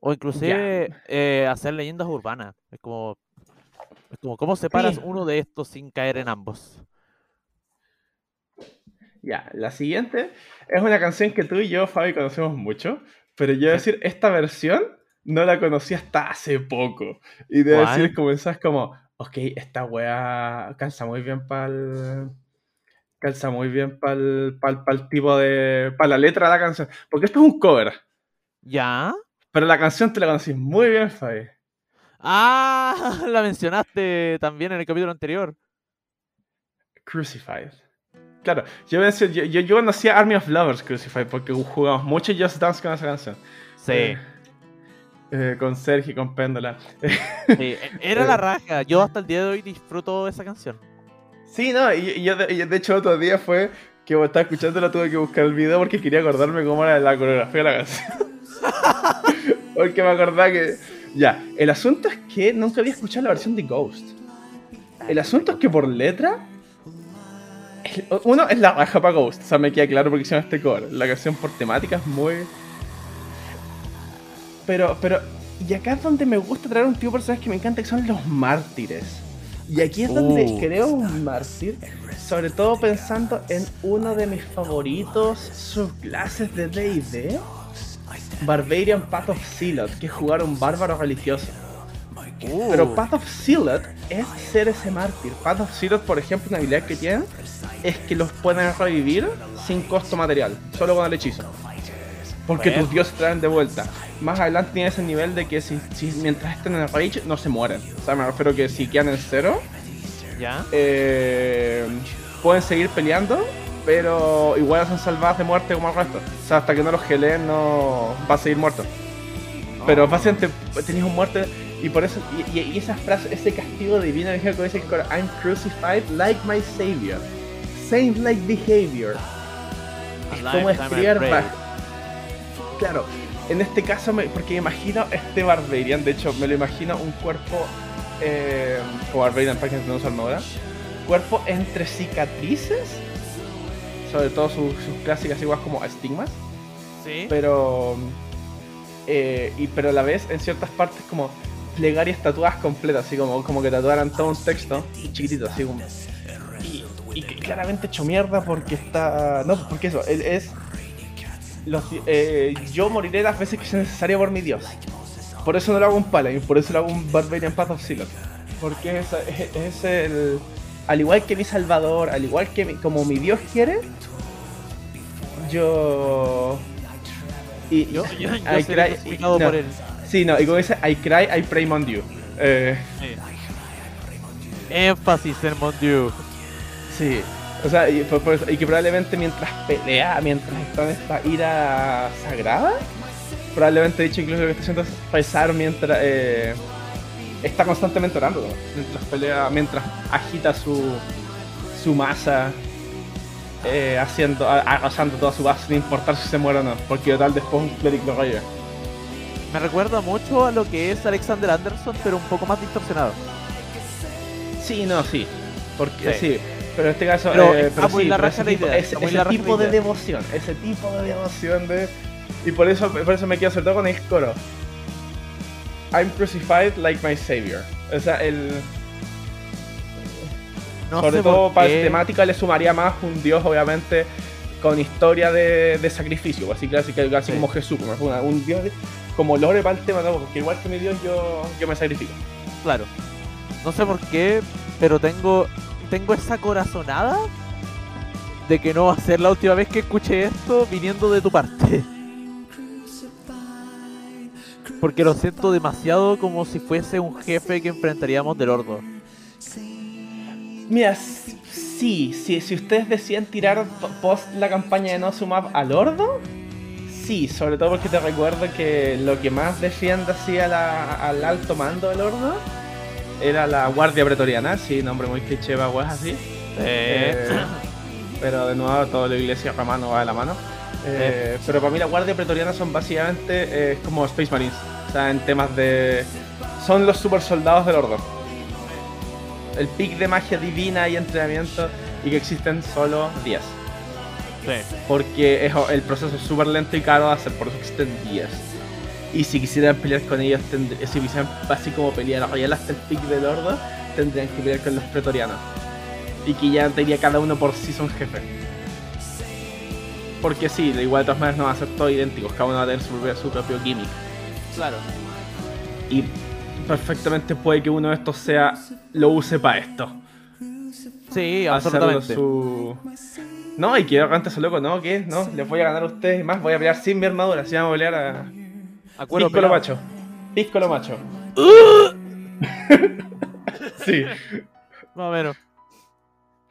O inclusive eh, hacer leyendas urbanas. Es como. Es como, ¿cómo separas Sí. uno de estos sin caer en ambos? Ya, la siguiente es una canción que tú y yo, Fabi, conocemos mucho. Pero yo decir, esta versión no la conocí hasta hace poco. Y de ¿Cuál? decir, comenzás como, ok, esta wea calza muy bien para el... Calza muy bien para el, tipo de... Para la letra de la canción. Porque esto es un cover. ¿Ya? Pero la canción te la conocí muy bien, Fabi. Ah, la mencionaste también en el capítulo anterior. Crucified. Claro, yo, yo, yo, yo conocía Army of Lovers Crucified porque jugamos mucho Just Dance con esa canción. Sí, Eh, eh, con Sergi, con Péndola. sí, e- era la raja. Yo hasta el día de hoy disfruto esa canción. Sí, no, y, yo de, de hecho otro día fue que estaba escuchándola tuve que buscar el video porque quería acordarme cómo era la coreografía de la canción. porque me acordaba que Ya, el asunto es que nunca había escuchado la versión de Ghost. El asunto es que por letra. el- Uno es la raja para Ghost, o sea, me queda claro porque hicieron este cover. La canción por temática es muy. Pero, pero. Y acá es donde me gusta traer un tipo de personajes que me encanta, que son los mártires. Y aquí es donde Uh. creo un mártir, sobre todo pensando en uno de mis favoritos subclases de DD, Barbarian Path of Zealot, que es jugar un bárbaro religioso. Uh, Pero Path of Zealot es ser ese mártir. Path of Zealot, por ejemplo, una habilidad que tienen es que los pueden revivir sin costo material, solo con el hechizo. Porque Bueno. tus dioses traen de vuelta. Más adelante tiene ese nivel de que si, si mientras estén en el rage no se mueren. O sea, me refiero que si quedan en cero, ya. eh, pueden seguir peleando, pero igual son salvadas de muerte como el resto. O sea, hasta que no los geleen no va a seguir muerto. Pero básicamente tenías un muerte y por eso, y, y- y esa frase, ese castigo divino dije que dice que I'm crucified like my savior. Saint like behavior. Es como escribir Claro, en este caso, me- porque me imagino este Barbarian, de hecho, me lo imagino un cuerpo eh, como Barbarian para que no usa armadura. Cuerpo entre cicatrices, sobre todo sus, sus clásicas igual como estigmas Sí. pero eh, y pero a la vez en ciertas partes como plegarias tatuadas completas así como como que tatuaran todo un texto chiquitito así como y, y claramente hecho mierda porque está no porque eso él es los, eh, yo moriré las veces que sea necesario por mi dios por eso no lo hago un paladin por eso lo hago un barbarian path of Zealot porque es, es- es el al igual que mi salvador al igual que mi- como mi dios quiere yo y Yo, yo, yo I seré cry- crucificado no. por él. Sí, no, y como dice, I cry, I pray on you. Eh, Sí. Énfasis en Mondieu. sí. O sea, y, por- por- y que probablemente mientras pelea, mientras está en esta ira sagrada, probablemente dicho incluso lo que está haciendo es rezar mientras eh, está constantemente orando, mientras pelea, mientras agita su, su masa, eh, haciendo, arrasando toda su base, sin importar si se muere o no, porque tal después un cleric lo revive. Me recuerda mucho a lo que es Alexander Anderson, pero un poco más distorsionado. Sí, no, sí. Porque Sí. sí. Pero en este caso, Pero eh, pero sí, la pero ese tipo, ese- la tipo de devoción, ese tipo de devoción de. Y por eso, por eso me quedo todo con el coro. I'm crucified like my savior. O sea, el. No sobre todo para la temática le sumaría más un dios, obviamente, con historia de, de sacrificio, así clásica, así Sí. como Jesús, como un dios de- como lore para el tema, ¿no? porque igual que mi dios yo, yo me sacrifico. Claro. No sé por qué, pero tengo tengo esa corazonada de que no va a ser la última vez que escuche esto viniendo de tu parte. Porque lo siento demasiado como si fuese un jefe que enfrentaríamos del Ordo. Mira, sí, sí, si ustedes decían tirar post la campaña de No Sumap al Ordo, sí, sobre todo porque te recuerdo que lo que más defiende así al alto mando del Ordo era la Guardia Pretoriana, sí, nombre muy cliché, va, weas así. Eh, pero de nuevo, toda la iglesia romana va de la mano. Eh, pero para mí la Guardia Pretoriana son básicamente eh, como Space Marines. O sea, en temas de... Son los super soldados del Ordo. El pic de magia divina y entrenamiento y que existen solo 10. Sí. Porque es, el proceso es súper lento y caro de hacer, por eso existen 10. Y si quisieran pelear con ellos, si quisieran así como pelear royal hasta el pic del Ordo, tendrían que pelear con los pretorianos. Y que ya tendría cada uno por sí son jefe. Porque sí, de igual de todas maneras no van a ser todos idénticos, cada uno va a tener su propio, su propio gimmick. Claro. Y perfectamente puede que uno de estos sea lo use para esto. Sí, absolutamente. su... No, y que realmente eso loco, ¿no? ¿Qué? No, les voy a ganar a ustedes y más, voy a pelear sin mi armadura, así vamos a pelear a... Acuerdo Pisco lo macho. Pisco lo macho. sí. Más o menos.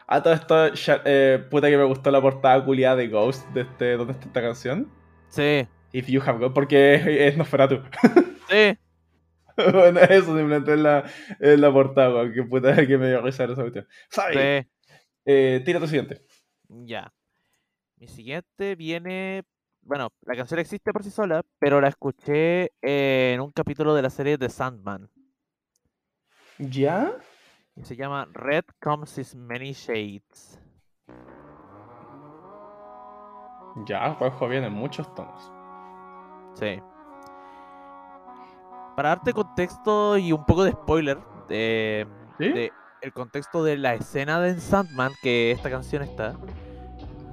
A todo esto, eh, puta que me gustó la portada culiada de Ghost de este, ¿dónde está esta canción? Sí. If You Have Ghost, porque es, es Nosferatu. Sí. bueno, eso simplemente es la, es la portada, weón, que puta que me dio risa esa cuestión. ¿Sabes? Sí. Eh, tira tu siguiente. Ya. Mi siguiente viene bueno, la canción existe por sí sola, pero la escuché en un capítulo de la serie The Sandman. ¿Ya? Y se llama Red Comes in Many Shades. Ya, el juego viene en muchos tonos. Sí. Para darte contexto y un poco de spoiler de, ¿Sí? de el contexto de la escena de Sandman que esta canción está.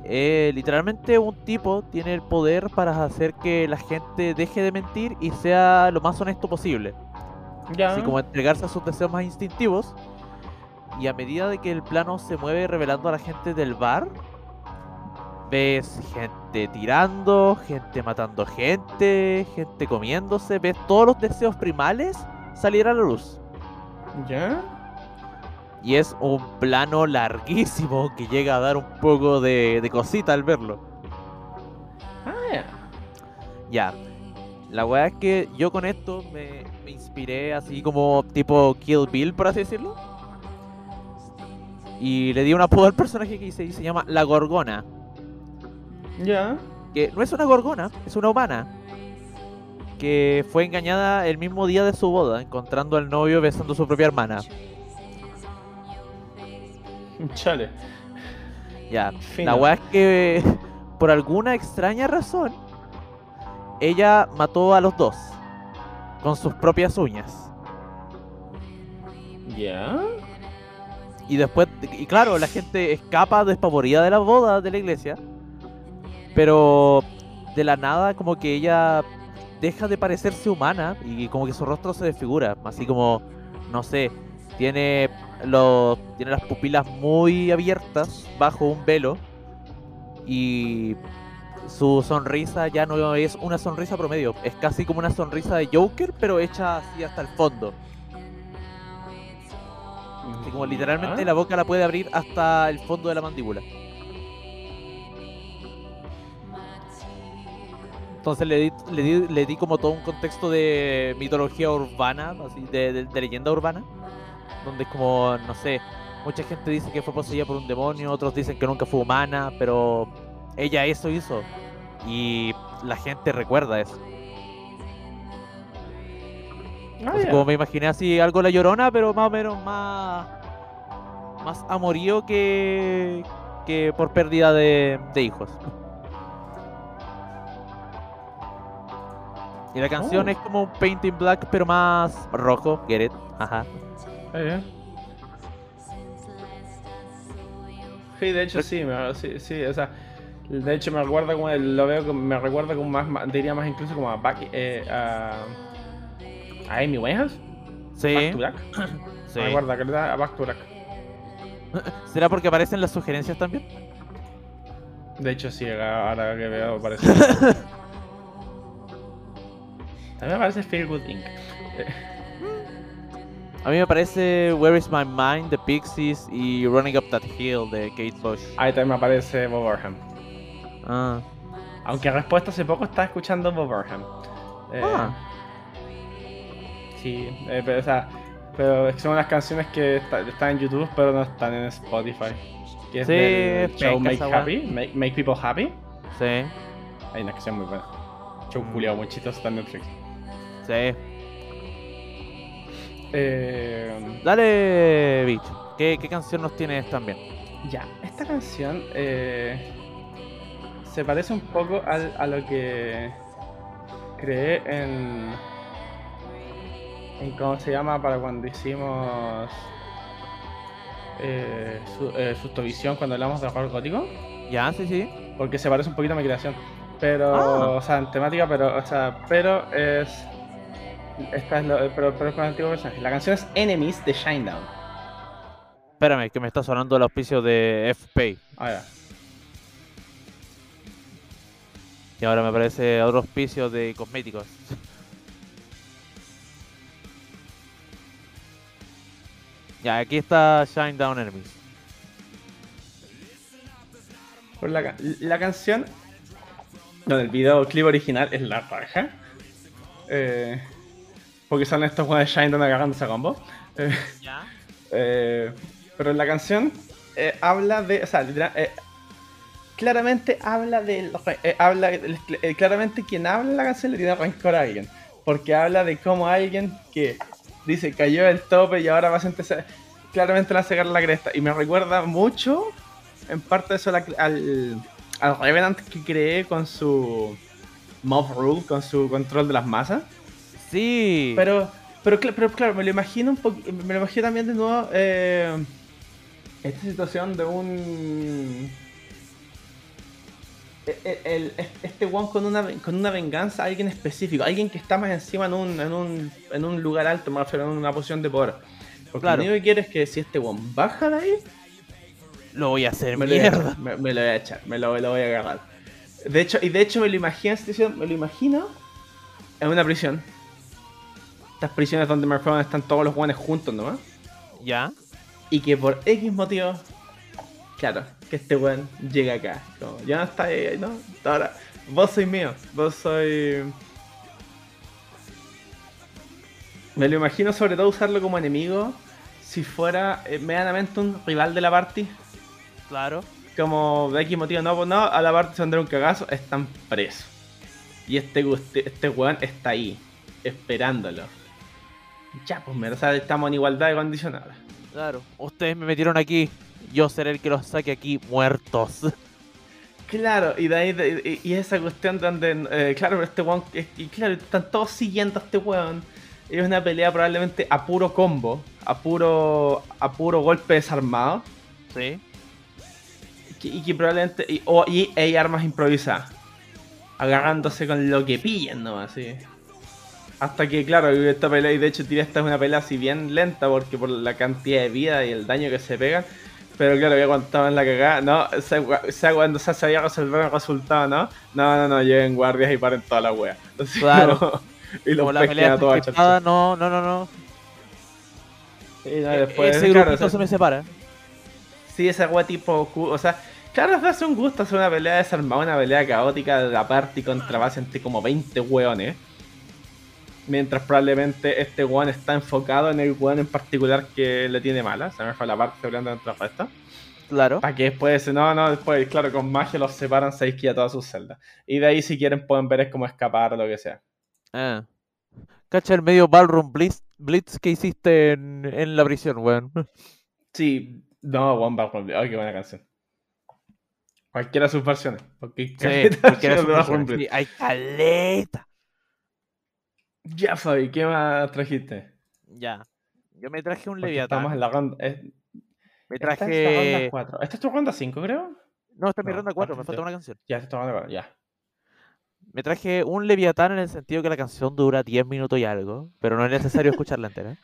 Eh, literalmente un tipo tiene el poder para hacer que la gente deje de mentir y sea lo más honesto posible. Ya. Así como entregarse a sus deseos más instintivos. Y a medida de que el plano se mueve revelando a la gente del bar, ves gente tirando, gente matando gente, gente comiéndose, ves todos los deseos primales salir a la luz. ¿Ya? Y es un plano larguísimo que llega a dar un poco de, de cosita al verlo. Ah, ya. Ya. La weá es que yo con esto me, me inspiré así como tipo Kill Bill, por así decirlo. Y le di un apodo al personaje que hice y se llama La Gorgona. Ya. Que no es una gorgona, es una humana. Que fue engañada el mismo día de su boda, encontrando al novio besando a su propia hermana. Chale. Ya. Fino. La weá es que por alguna extraña razón ella mató a los dos con sus propias uñas. ¿Ya? Y después, y claro, la gente escapa despavorida de la boda de la iglesia. Pero de la nada, como que ella deja de parecerse humana y como que su rostro se desfigura. Así como, no sé, tiene, los, tiene las pupilas muy abiertas bajo un velo. Y su sonrisa ya no es una sonrisa promedio. Es casi como una sonrisa de Joker, pero hecha así hasta el fondo. Así como literalmente la boca la puede abrir hasta el fondo de la mandíbula. Entonces le di, le di, le di como todo un contexto de mitología urbana, así, de, de- de leyenda urbana, donde es como, no sé, mucha gente dice que fue poseída por un demonio, otros dicen que nunca fue humana, pero ella eso hizo. Y la gente recuerda eso. Ah, como me imaginé así algo la llorona, pero más o menos más. Más amorío que. que por pérdida de, de hijos. Y la canción Oh. es como un Painting Black, pero más rojo. Get it. Ajá. Bien. Sí, de hecho sí, me, sí, sí, o sea, de hecho me recuerda como, lo veo, me recuerda como más, diría más incluso como a Back, eh, a, a Amy Winehouse, Sí. Back to Black, sí. me recuerda da a Back to Black. ¿Será porque aparecen las sugerencias también? De hecho sí, ahora que veo parece. También parece Feel Good Inc. A mí me parece Where is My Mind de Pixies y Running Up That Hill de Kate Bush. Ahí también me aparece Bob Burnham. Ah. Aunque respuesta hace poco estaba escuchando Bob Burnham. Eh, Ah. Sí, eh, pero, o sea, pero son unas canciones que está- están en YouTube, pero no están en Spotify. Que es Sí, del show Make. Happy, Make, Make People Happy. Sí, Hay una canción muy buena. Show Mm. culiao muy chistoso está en Netflix. sí. Eh, Dale, bicho. ¿Qué, qué canción nos tienes también? ya, esta canción eh, se parece un poco al- a lo que creé en, en. ¿Cómo se llama? Para cuando hicimos. Eh, su, eh, Sustovisión, cuando hablamos de horror gótico. Ya, sí, sí. Porque se parece un poquito a mi creación. Pero, Ah. o sea, en temática, pero, o sea, pero es. Esta es lo, pero, pero es con el antiguo personaje. La canción es Enemies de Shinedown. Espérame, que me está sonando el auspicio de FPay. Ah, ya. Y ahora me aparece otro auspicio de cosméticos. ya, aquí está Shine Down Enemies. Por la, ca- la canción. No, el videoclip original es la raja. Eh, porque son estos juegos de Shinedown agarrándose a combo. Eh, Ya. Eh, pero la canción eh, habla de. O sea, literal- claramente habla de eh, habla claramente quien habla en la canción le tiene rencor a alguien porque habla de cómo alguien que dice cayó del tope y ahora vas a empezar claramente le a sacar la cresta y me recuerda mucho en parte de eso al, al Revenant que creé con su Mob Rule, con su control de las masas sí pero pero, pero claro me lo imagino un poco me lo imagino también de nuevo eh, esta situación de un e, e, este one con una, con una venganza a alguien específico, alguien que está más encima en un, en un, en un lugar alto, más en una posición de poder. Porque claro. lo único que quiero es que si este one baja de ahí, lo voy a hacer me mierda. Lo me, lo voy a echar, me lo, lo, voy a agarrar. De hecho, y de hecho me lo imagino me lo imagino en una prisión. Estas prisiones donde me están todos los guanes juntos nomás. Ya. Y que por X motivo, claro, que este weón llegue acá. Como, ya no está ahí, ¿no? Ahora, vos sois mío, vos soy. Me lo imagino sobre todo usarlo como enemigo si fuera eh, medianamente un rival de la party. Claro. Como de X motivo, no, pues no, a la party se vendrá un cagazo, están presos. Y este, este weón está ahí, esperándolo. Ya, pues, o sea, estamos en igualdad de. Claro, ustedes me metieron aquí, yo seré el que los saque aquí muertos. Claro, y de ahí y esa cuestión donde, eh, claro, este weón, y claro, están todos siguiendo a este weón. Es una pelea probablemente a puro combo, a puro, a puro golpe desarmado. Sí. Y que, probablemente, y, o, y hay armas improvisadas. Agarrándose con lo que pillen nomás, sí. Hasta que, claro, esta pelea, y de hecho, esta es una pelea así bien lenta porque por la cantidad de vida y el daño que se pegan pero claro, estaba en la cagada, no, sea, cuando se sabía resolver el resultado, ¿no? No, no, no, lleguen guardias y paren toda la wea. claro. y los pesquen a todos No, no, no, no. Y no, después, Ese claro, grupito se me separa. Sí, esa wea tipo. O sea, claro, hace un gusto hacer una pelea desarmada, una pelea caótica de la party contra base entre como 20 weones. Mientras probablemente este one está enfocado en el one en particular que le tiene mala. Se me fue la parte dentro de resto. Claro. Para que después, no, no, después, claro, con magia los separan, se a todas sus celdas. Y de ahí, si quieren, pueden ver es como escapar o lo que sea. Ah. Cacha el medio ballroom blitz, blitz que hiciste en, la prisión, weón. Sí, no, One Ballroom Blitz. Ay, qué buena canción. Cualquiera de sus versiones. Porque sí, cualquiera de sus versiones. Sí, hay caleta. Ya, Fabi, ¿qué más trajiste? Ya. Yo me traje un Leviatán. Estamos en la ronda. Me traje. Esta es, ¿Esta es tu ronda 5, creo? No, esta es mi ronda 4, me falta una canción. Ya, esta es tu ronda 4, ya. Me traje un Leviatán en el sentido que la canción dura 10 minutos y algo, pero no es necesario escucharla entera.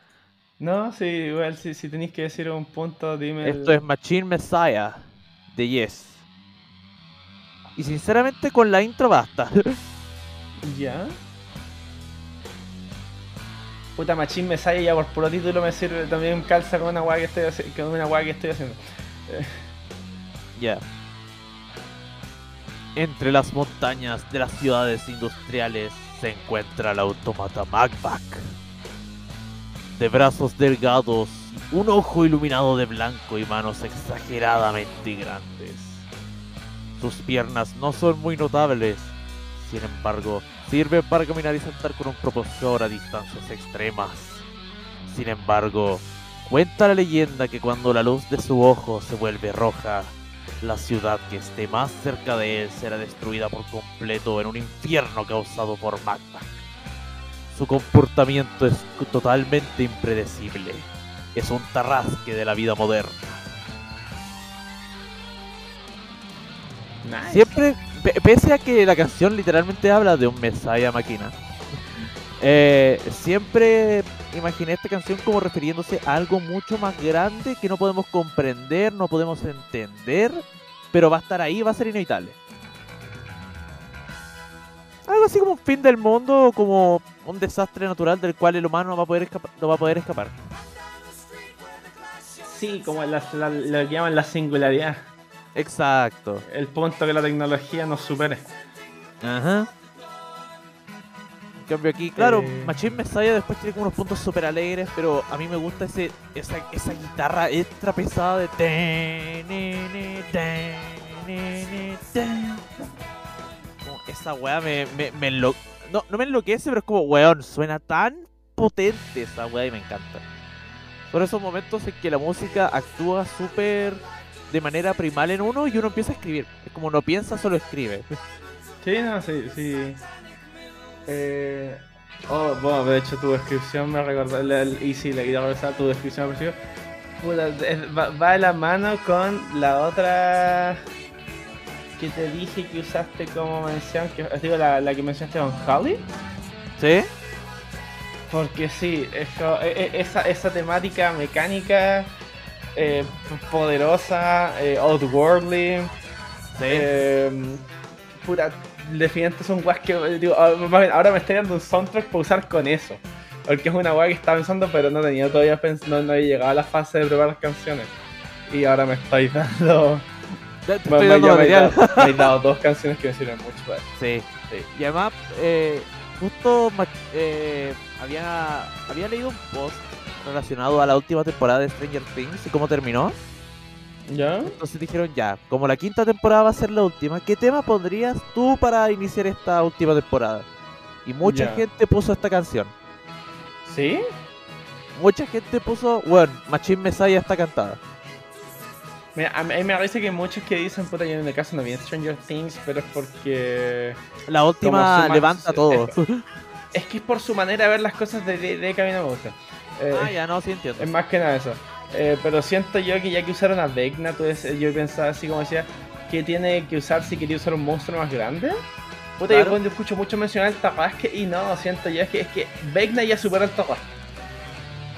No, sí, igual si, si tenéis que decir un punto, dime. Esto es Machine Messiah de Yes. Y sinceramente con la intro basta. ¿Ya? Machín me sale ya por puro título me sirve también calza con una weá que estoy con que estoy haciendo. Ya. Entre las montañas de las ciudades industriales se encuentra el automata Magback. De brazos delgados, un ojo iluminado de blanco y manos exageradamente grandes. Sus piernas no son muy notables, sin embargo, sirve para caminar y saltar con un propulsor a distancias extremas. Sin embargo, cuenta la leyenda que cuando la luz de su ojo se vuelve roja, la ciudad que esté más cerca de él será destruida por completo en un infierno causado por magma. Su comportamiento es totalmente impredecible. Es un tarrasque de la vida moderna. Siempre pese a que la canción literalmente habla de un Messiah máquina, eh, siempre imaginé esta canción como refiriéndose a algo mucho más grande que no podemos comprender, no podemos entender, pero va a estar ahí, va a ser inevitable. Algo así como un fin del mundo como un desastre natural del cual el humano no va a poder, no va a poder escapar. Sí, como lo que llaman la singularidad. Exacto. El punto que la tecnología nos supere. Ajá. En cambio aquí, claro, eh... Machine Messiah después tiene como unos puntos súper alegres, pero a mí me gusta ese, esa, esa guitarra extra pesada de... Como esa weá me, me, me enlo- No, no me enloquece, pero es como, weón, suena tan potente esa weá y me encanta. Son esos momentos en que la música actúa súper de manera primal en uno y uno empieza a escribir. Es como no piensa, solo escribe. Sí, no, sí, sí. Eh, oh, bueno, de hecho tu descripción me recordó, la- la- y sí, la guitarra pesada, tu descripción me pareció, puta, es- va, va de la mano con la otra que te dije que usaste como mención, que, digo, la, la que mencionaste con Holly. ¿Sí? Porque sí, es co- e- e- esa, esa temática mecánica eh, poderosa, eh, outworldly, Sí. eh, puta, definitivamente son guas que eh, digo, ah, ahora me estoy dando un soundtrack para usar con eso. Porque es una guay que estaba pensando, pero no tenía todavía pens no, no había llegado a la fase de preparar canciones. Y ahora me estoy dando. Te me- estoy me- dando me he dado- me he dado dos canciones que me sirven mucho para eso. Sí. Sí. Y además, eh, justo eh, había, había leído un post relacionado a la última temporada de Stranger Things y cómo terminó. ¿Ya? Entonces dijeron ya, como la quinta temporada va a ser la última, ¿qué tema pondrías tú para iniciar esta última temporada? Y mucha Ya. gente puso esta canción. ¿Sí? Mucha gente puso, bueno, Machine Messiah está cantada. Mira, a mí me parece que muchos que dicen, puta, yo en el caso no vi Stranger Things, pero es porque. La última levanta todo. Es que es por su manera de ver las cosas de, de, de que a mí no me gusta. Eh, ah, ya no, sí entiendo. Es más que nada eso. Eh, pero siento yo que ya que usaron a Vecna, tú es- yo pensaba así como decía, que tiene que usar si quería usar un monstruo más grande? Puta, Claro. yo cuando escucho mucho mencionar el Tarrasque y no, siento yo es que, es que Vecna ya supera el Tarrasque.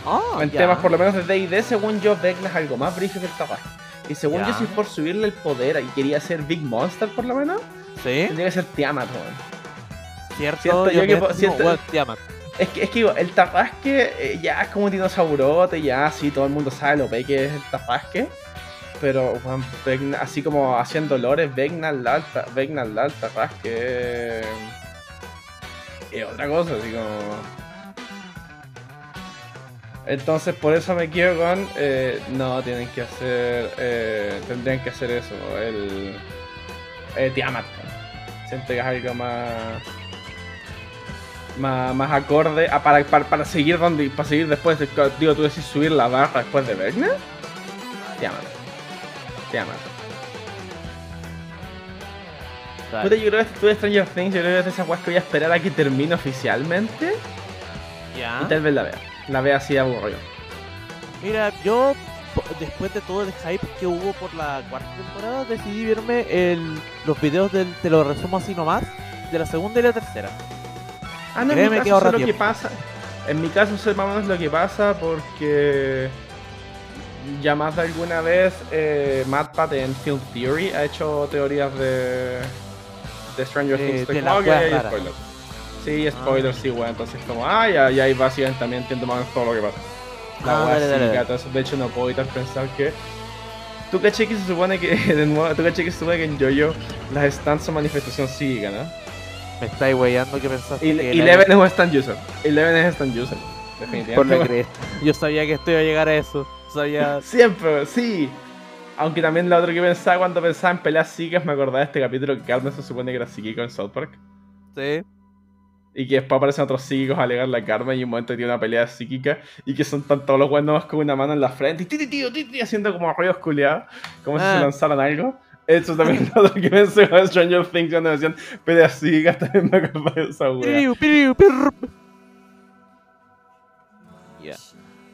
Ah, en temas por lo menos de D&D, según yo, Vecna es algo más brillo que el Tarrasque. Y según yo, si es por subirle el poder y quería ser Big Monster por lo menos, Sí, tendría que ser Tiamat, weón. cierto. siento yo que siento- weón, Tiamat. Es que, es que el Tarrasque eh, ya es como un dinosaurote, ya sí, todo el mundo sabe lo que es el Tarrasque. Pero, así como haciendo lores, Vecna al alta, Vecna al alta, Tarrasque. eh, Es otra cosa, así como. Entonces, por eso me quedo con. eh, no, tienen que hacer. eh, tendrían que hacer eso, el. Tiamat. Siento que es algo más más, más acorde a- para, para, para seguir donde para seguir después de, digo tú decís subir la barra después de Vecna llámate llámate Dale. Puta, yo creo que esto de Stranger Things yo creo que es de esas weas que voy a esperar a que termine oficialmente Ya. y tal vez la vea la vea así aburrido Mira, yo después de todo el hype que hubo por la cuarta temporada, decidí verme el, los videos del, te lo resumo así nomás, de la segunda y la tercera. Ah no en que mi caso ahorra sé lo que pasa. En mi caso sé más o menos lo que pasa porque ya más de alguna vez eh, MatPat en Film Theory ha hecho teorías de de Stranger Things de como, las ah, hay spoilers. Sí spoilers sí weón entonces como ah ya, ya ahí básicamente también entiendo más todo lo que pasa la Ah, dale, dale, de hecho no puedo evitar pensar que tú caché que se supone que de nuevo tú caché que se supone que en JoJo las stands son manifestación psíquica ¿no? Me estáis weyando que pensaste Y que Eleven es un stand user Eleven es stand user por la definitivamente crees. Yo sabía que esto iba a llegar a eso. Sabía. Siempre, sí. Aunque también lo otro que pensaba cuando pensaba en peleas psíquicas, me acordaba de este capítulo que Carmen se supone que era psíquico en South Park. Sí. Y que después aparecen otros psíquicos a alegarle a Carmen y un momento que tiene una pelea psíquica y que son tan todos los buenos con una mano en la frente y tío, ti, ti, haciendo como ruidos culiados, como si Ah. se lanzaran algo. Eso también es lo que pensé con Stranger Things cuando me decían psíquicas, también me acordaba de esa wea. Ya.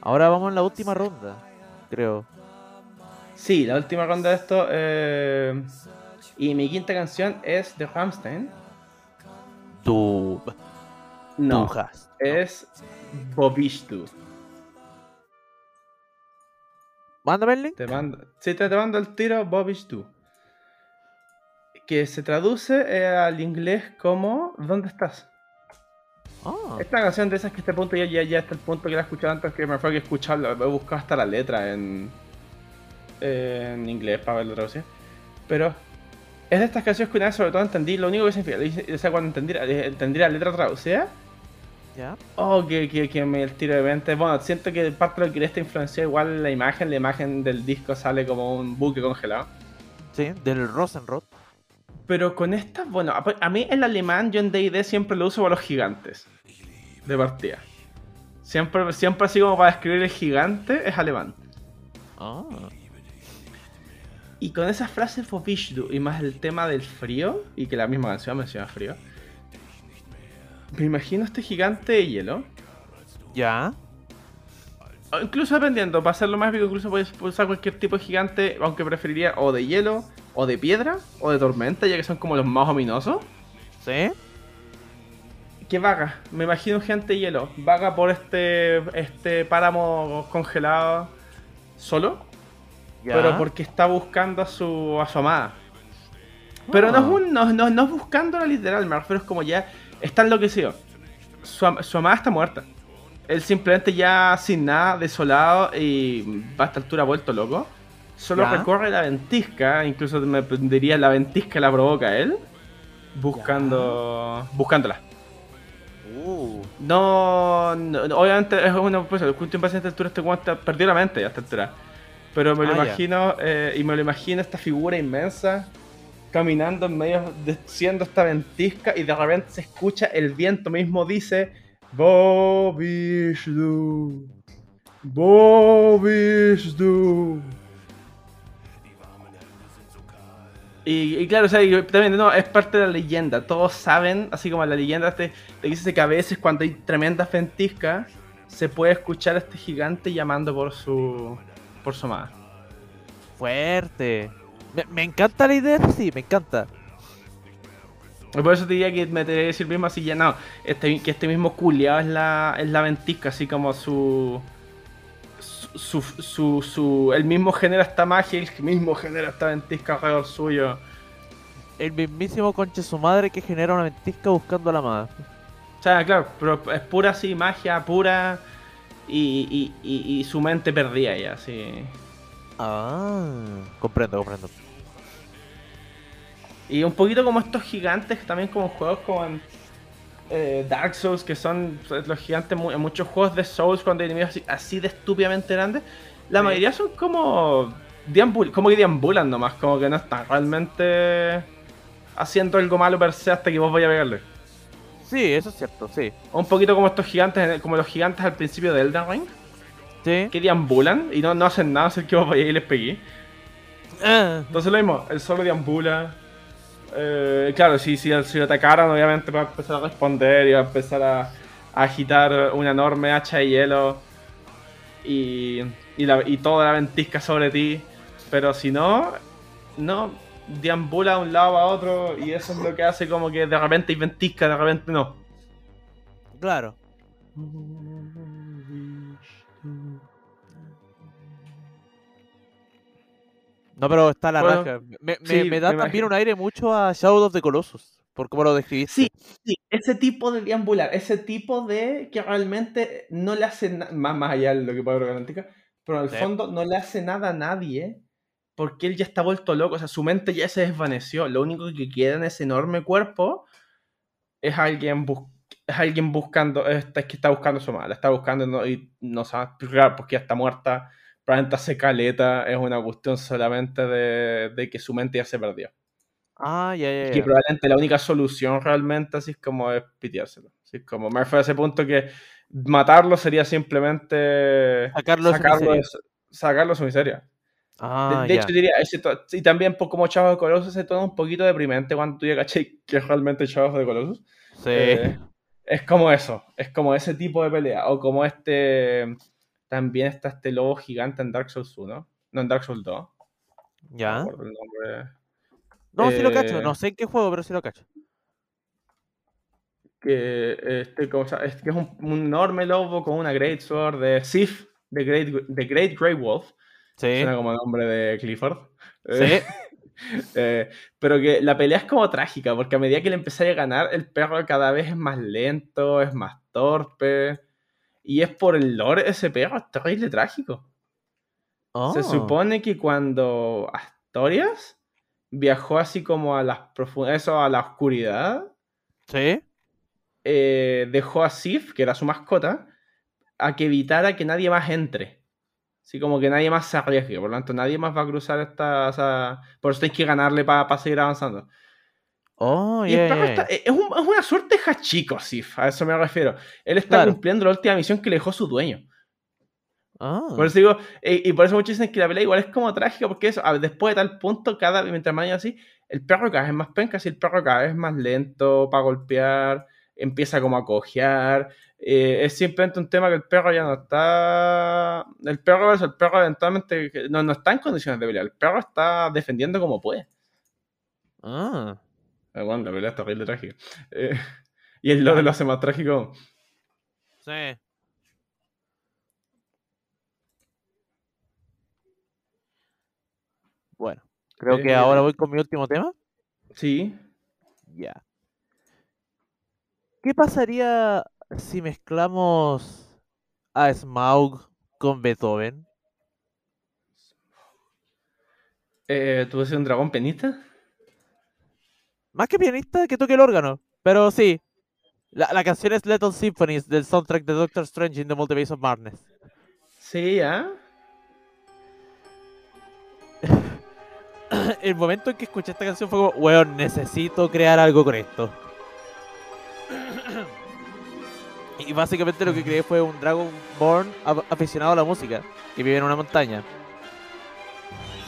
Ahora vamos en la última ronda, creo. Sí, la última ronda de esto. eh, Y mi quinta canción es de Rammstein. Tú. No, has. es Bobishtu. Mándame el link. Te mando, sí, te, te mando el tiro Bobishtu. Que se traduce eh, al inglés como ¿Dónde estás? Ah, Esta canción de esas que este punto ya, ya, ya hasta el punto que la he escuchado antes que me fue que escucharla, he buscado hasta la letra en, en inglés para ver la traducción. Pero es de estas canciones que una vez sobre todo entendí, lo único que significa, o sea, cuando entendí, entendí la letra traducida, ya. Oh, que, que, que me el tiro de mente. Bueno, siento que parte de lo que esta influencia igual la imagen. La imagen del disco sale como un buque congelado. Sí, del Rosenrod. Pero con estas, bueno, a, mí el alemán yo en D&D siempre lo uso para los gigantes. De partida. Siempre, siempre así como para escribir el gigante es alemán. Ah. Y con esas frases Fofishdu y más el tema del frío, y que la misma canción menciona frío, me imagino este gigante de hielo. Ya. O incluso dependiendo, para hacerlo más incluso puedes usar cualquier tipo de gigante, aunque preferiría o de hielo, o de piedra, o de tormenta, ya que son como los más ominosos. ¿Sí? Que vaga, me imagino un gigante de hielo, vaga por este, este páramo congelado solo, Ya. pero porque está buscando a su, a su amada. Pero no, es Ah. un, no, no, no es buscándola literal, me refiero es como ya está enloquecido. Su, su amada está muerta. Él simplemente ya sin nada, desolado y va a esta altura vuelto loco. Solo Ya. recorre la ventisca, incluso me diría la ventisca la provoca él. Buscando. buscándola. Uh. No, obviamente es una pues, el culto impaciente a esta altura este está- perdió la mente a esta altura. Pero me lo Ah, imagino, eh, y me lo imagino esta figura inmensa caminando en medio de siendo esta ventisca y de repente se escucha el viento mismo dice Bobishdu Bobishdu Y, y claro, o sea, y también no, es parte de la leyenda. Todos saben, así como la leyenda te, te dice que a veces cuando hay tremendas ventiscas, se puede escuchar a este gigante llamando por su por su amada. Fuerte. Me, me encanta la idea, sí, me encanta. Por eso te diría que me te decir mismo así ya no, este, que este mismo culiado es la, es la ventisca, así como su su, su, su, el mismo genera esta magia y el mismo genera esta ventisca alrededor suyo. El mismísimo conche su madre que genera una ventisca buscando a la amada. O sea, claro, pero es pura así, magia pura y, y, y, y su mente perdida ya, así. Ah, comprendo, comprendo. Y un poquito como estos gigantes, también como juegos como en eh, Dark Souls, que son los gigantes en muchos juegos de Souls cuando hay enemigos así, así de estúpidamente grandes, la Sí. mayoría son como, deambul como que deambulan nomás, como que no están realmente haciendo algo malo per se hasta que vos vayas a pegarle. Sí, eso es cierto, sí. Un poquito como estos gigantes, el- como los gigantes al principio de Elden Ring, Sí. que deambulan y no, no hacen nada, así que vos vayáis y les pegué. Ah, Entonces lo mismo, él solo deambula. Eh, claro, si, si, si lo atacaran, obviamente va a empezar a responder y va a empezar a, a agitar una enorme hacha de hielo y, y, la- y toda la ventisca sobre ti. Pero si no, no, deambula de un lado a otro y eso es lo que hace como que de repente hay ventisca, de repente no. claro. No, pero está la Bueno, raja. Me, me- sí, me da me también imagino. un aire mucho a Shadow of the Colossus. Por cómo lo describiste. Sí, sí, ese tipo de deambular, ese tipo de que realmente no le hace nada, más, más allá de lo que puede garantizar, pero Sí. fondo no le hace nada a nadie porque él ya está vuelto loco, o sea, su mente ya se desvaneció, lo único que queda en ese enorme cuerpo es alguien, bus- es alguien buscando, es, que está buscando su madre, está buscando no, y no sabe, claro, porque ya está muerta, probablemente hace caleta, es una cuestión solamente de, de que su mente ya se perdió. Ah, ya, ya, Y probablemente la única solución realmente así es como es piteárselo. Así es como me refiero a ese punto que matarlo sería simplemente Sacarlo de sacarlo, de, sacarlo de su miseria. De- Ah, de ya. hecho, diría, ese y también como Chavos de Colossus, ese tono un poquito deprimente cuando tú ya caché que es realmente Chavos de Colossus. Sí. Eh, es como eso, es como ese tipo de pelea. O como este. También está este lobo gigante en Dark Souls 1. No, en Dark Souls 2. No me ya. el nombre. No, sí lo cacho. eh, No sé en qué juego, pero sí lo cacho. que este es, que es un, un enorme lobo con una Great Sword de Sif, de Great, de Great Grey Wolf. Sí. Suena como nombre de Clifford. Sí. Eh, eh, pero que la pelea es como trágica, porque a medida que le empecé a ganar, el perro cada vez es más lento, es más torpe. Y es por el lore, ese perro es terrible trágico. Se Oh. supone que cuando Astorias viajó así como a las profundidades, a la oscuridad, Sí. eh, dejó a Sif, que era su mascota, a que evitara que nadie más entre. Así como que nadie más se arriesgue, por lo tanto nadie más va a cruzar esta... o sea, por eso hay que ganarle para seguir avanzando. Oh, Y el yeah, perro yeah, está- yeah. es, un- es una suerte de Hachiko, Sif, a eso me refiero. Él está Claro. cumpliendo la última misión que le dejó su dueño. Ah, Por eso digo, eh, y por eso muchos dicen que la pelea igual es como trágica, porque eso, a- después de tal punto, cada mientras más así, el perro cada vez es más penca, así el perro cada vez es más lento para golpear, empieza como a cojear. eh, es simplemente un tema que el perro ya no está. El perro, el perro eventualmente no, no está en condiciones de pelear, el perro está defendiendo como puede. ah. Eh, Bueno, la pelea es terrible trágica. Eh, y el lore lo hace más trágico. Sí. Bueno, creo Eh, que ahora voy con mi último tema. Sí. Ya. ¿Qué pasaría si mezclamos a Smaug con Beethoven? Eh, ¿Tú eres un dragón penista? Más que pianista, que toque el órgano. Pero sí. La, la canción es Little Symphonies del soundtrack de Doctor Strange in the Multiverse of Madness. Sí, ¿ah? El momento en que escuché esta canción fue como, weón, necesito crear algo con esto. Y básicamente lo que creé fue un Dragonborn af- aficionado a la música, que vive en una montaña.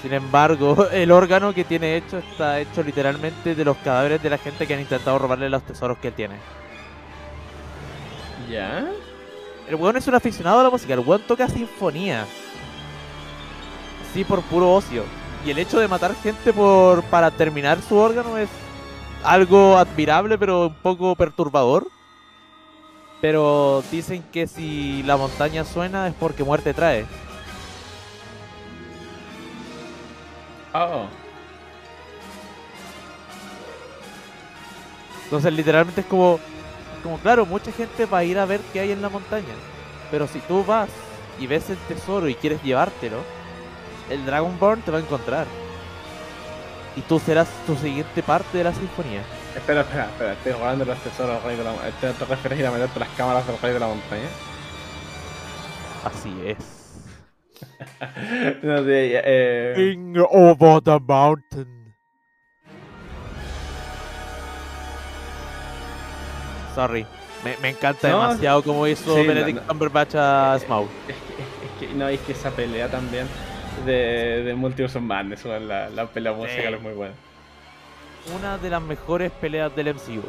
Sin embargo, el órgano que tiene hecho está hecho literalmente de los cadáveres de la gente que han intentado robarle los tesoros que él tiene. ¿Ya? El weón es un aficionado a la música, el weón toca sinfonía. Sí, por puro ocio. Y el hecho de matar gente por para terminar su órgano es algo admirable, pero un poco perturbador. Pero dicen que si la montaña suena es porque muerte trae. Oh. Entonces literalmente es como, como claro, mucha gente va a ir a ver qué hay en la montaña. Pero si tú vas y ves el tesoro y quieres llevártelo, el Dragonborn te va a encontrar. Y tú serás tu siguiente parte de la sinfonía. Espera, espera, espera. Estoy robando los tesoros del rey de la montaña. ¿Te, te refieres a ir a meterte las cámaras del rey de la montaña? Así es. No sé, eh, King over the mountain. Sorry. Me, me encanta No, demasiado como hizo sí, no, Benedict no. Cumberbatch a Eh, Smaug. Es que, es que, no, es que esa pelea también de, de Multiverse of Madness, weón, la, la pelea musical Sí. es muy buena. Una de las mejores peleas del MCU.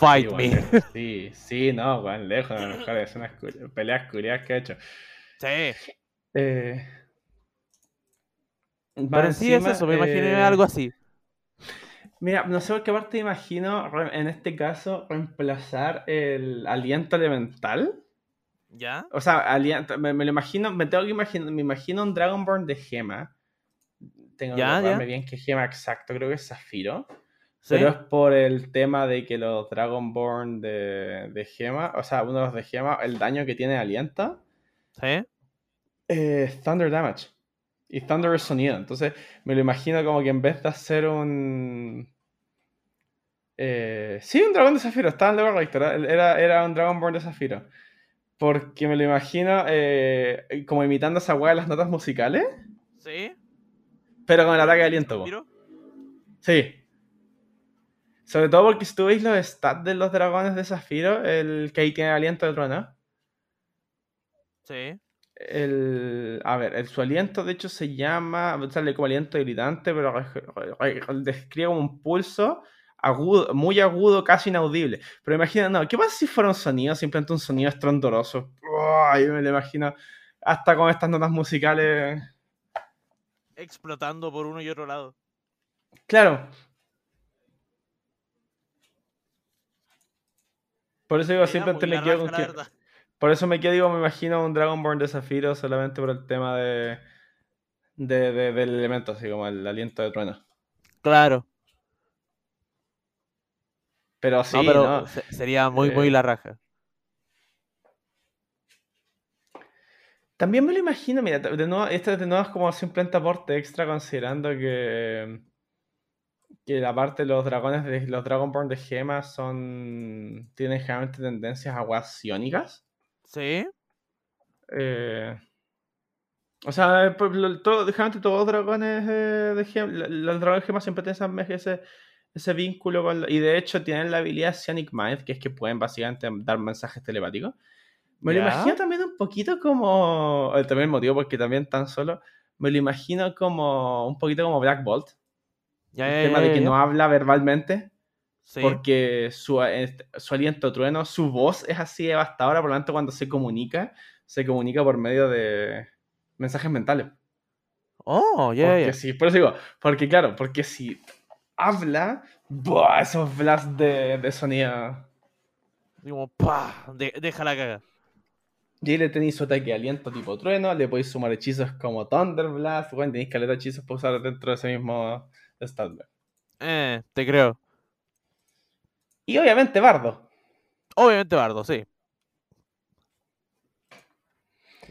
Fight sí, me. weón, sí, sí, no, weón, lejos de las mejores unas peleas curiosas que he hecho. Sí. Eh, Pero más en sí es encima, eso, me imaginé eh, algo así. Mira, no sé por qué parte imagino, en este caso, reemplazar el aliento elemental. ¿Ya? O sea, aliento, me, me lo imagino, me tengo que imaginar, me imagino un Dragonborn de gema. Tengo Ya, que acordarme bien qué gema exacto, creo que es Zafiro. ¿Sí? Pero es por el tema de que los Dragonborn de, de gema, o sea, uno de los de gema, el daño que tiene alienta, ¿Sí? Eh, Thunder Damage. Y Thunder es sonido. Entonces me lo imagino como que en vez de hacer un. Eh, sí, un dragón de zafiro. Estaba en lo correcto. Era, era, un Dragonborn de zafiro. Porque me lo imagino eh, como imitando esa weá de las notas musicales. ¿Sí? Pero con el ataque de aliento. Sí. Sobre todo porque si tú veis los stats de los dragones de zafiro, el que ahí tiene aliento de trueno. Sí. El, a ver, el, su aliento de hecho se llama, sale como aliento gritante, pero describe como un pulso agudo, muy agudo, casi inaudible. Pero imagina, no, ¿qué pasa si fuera un sonido, simplemente un sonido estrondoroso? Oh, yo me lo imagino hasta con estas notas musicales. Explotando por uno y otro lado. Claro. Por eso digo, muy me la quedo con que... Por eso me quedo, digo, me imagino un Dragonborn de Zafiro solamente por el tema de, de, de- del elemento, así como el aliento de trueno. Claro. Pero sí, no, pero ¿no? se- sería muy, muy Eh, la raja. También me lo imagino, mira, de nuevo, esto de nuevo es como simplemente aporte extra considerando que, que la parte de los dragones de los Dragonborn de Gema son tienen generalmente tendencias aguas iónicas. ¿Sí? Eh, O sea, por lo- todo, generalmente todos los dragones eh, de gem, los dragones gemas siempre tienen ese, ese, vínculo con... Y de hecho tienen la habilidad Psionic Mind, que es que pueden básicamente dar mensajes telepáticos. Me lo imagino también un poquito como... eh, También el motivo porque también tan solo... Me lo imagino como un poquito como Black Bolt. El tema de que no habla verbalmente. Sí. Porque su, su aliento trueno, su voz es así devastadora, por lo tanto cuando se comunica, se comunica por medio de mensajes mentales. Oh, Porque ya. sí, por eso digo, porque claro, porque si habla, ¡buah! esos blasts de, de sonido. Digo, pa, de, déjala cagar. Y ahí le tenéis su ataque de aliento tipo trueno, le podéis sumar hechizos como Thunder Blast, bueno, tenéis caleta de hechizos para usar dentro de ese mismo statback. Eh, te creo. Y obviamente Bardo. Obviamente Bardo, sí.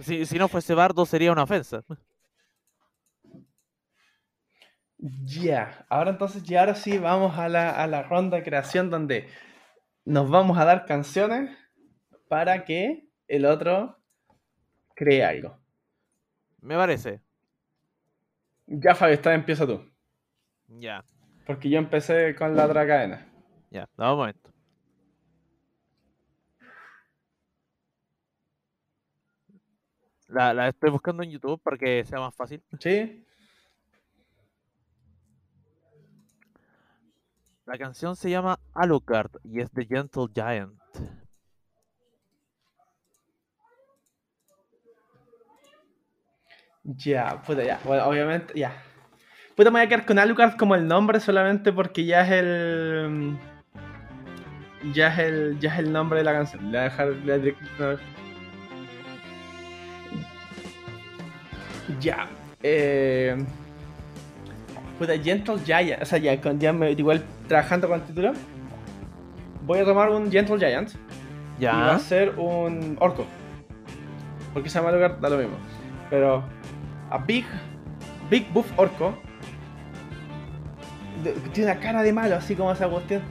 Si, si no fuese Bardo sería una ofensa. Ya, ahora entonces, ya ahora sí vamos a la, a la ronda de creación donde nos vamos a dar canciones para que el otro cree algo. Me parece. Ya, Fabi, esta vez empieza tú. Ya, Porque yo empecé con la otra cadena. Ya, dame un momento. La, la estoy buscando en YouTube para que sea más fácil. ¿Sí? La canción se llama Alucard y es de Gentle Giant. Ya, puta, ya. Bueno, obviamente, ya. Puta, me voy a quedar con Alucard como el nombre solamente porque ya es el. Ya es el, ya es el nombre de la canción. Le voy a dejar. le voy a direct- no. Ya. Eh. Puta, Gentle Giant. O sea, ya, con, ya me, igual trabajando con el título. Voy a tomar un Gentle Giant. Y va Ya, a ser un orco. Porque se llama Alucard, da lo mismo. Pero. A Big. Big Buff Orco. de- tiene una cara de malo, así como esa cuestión.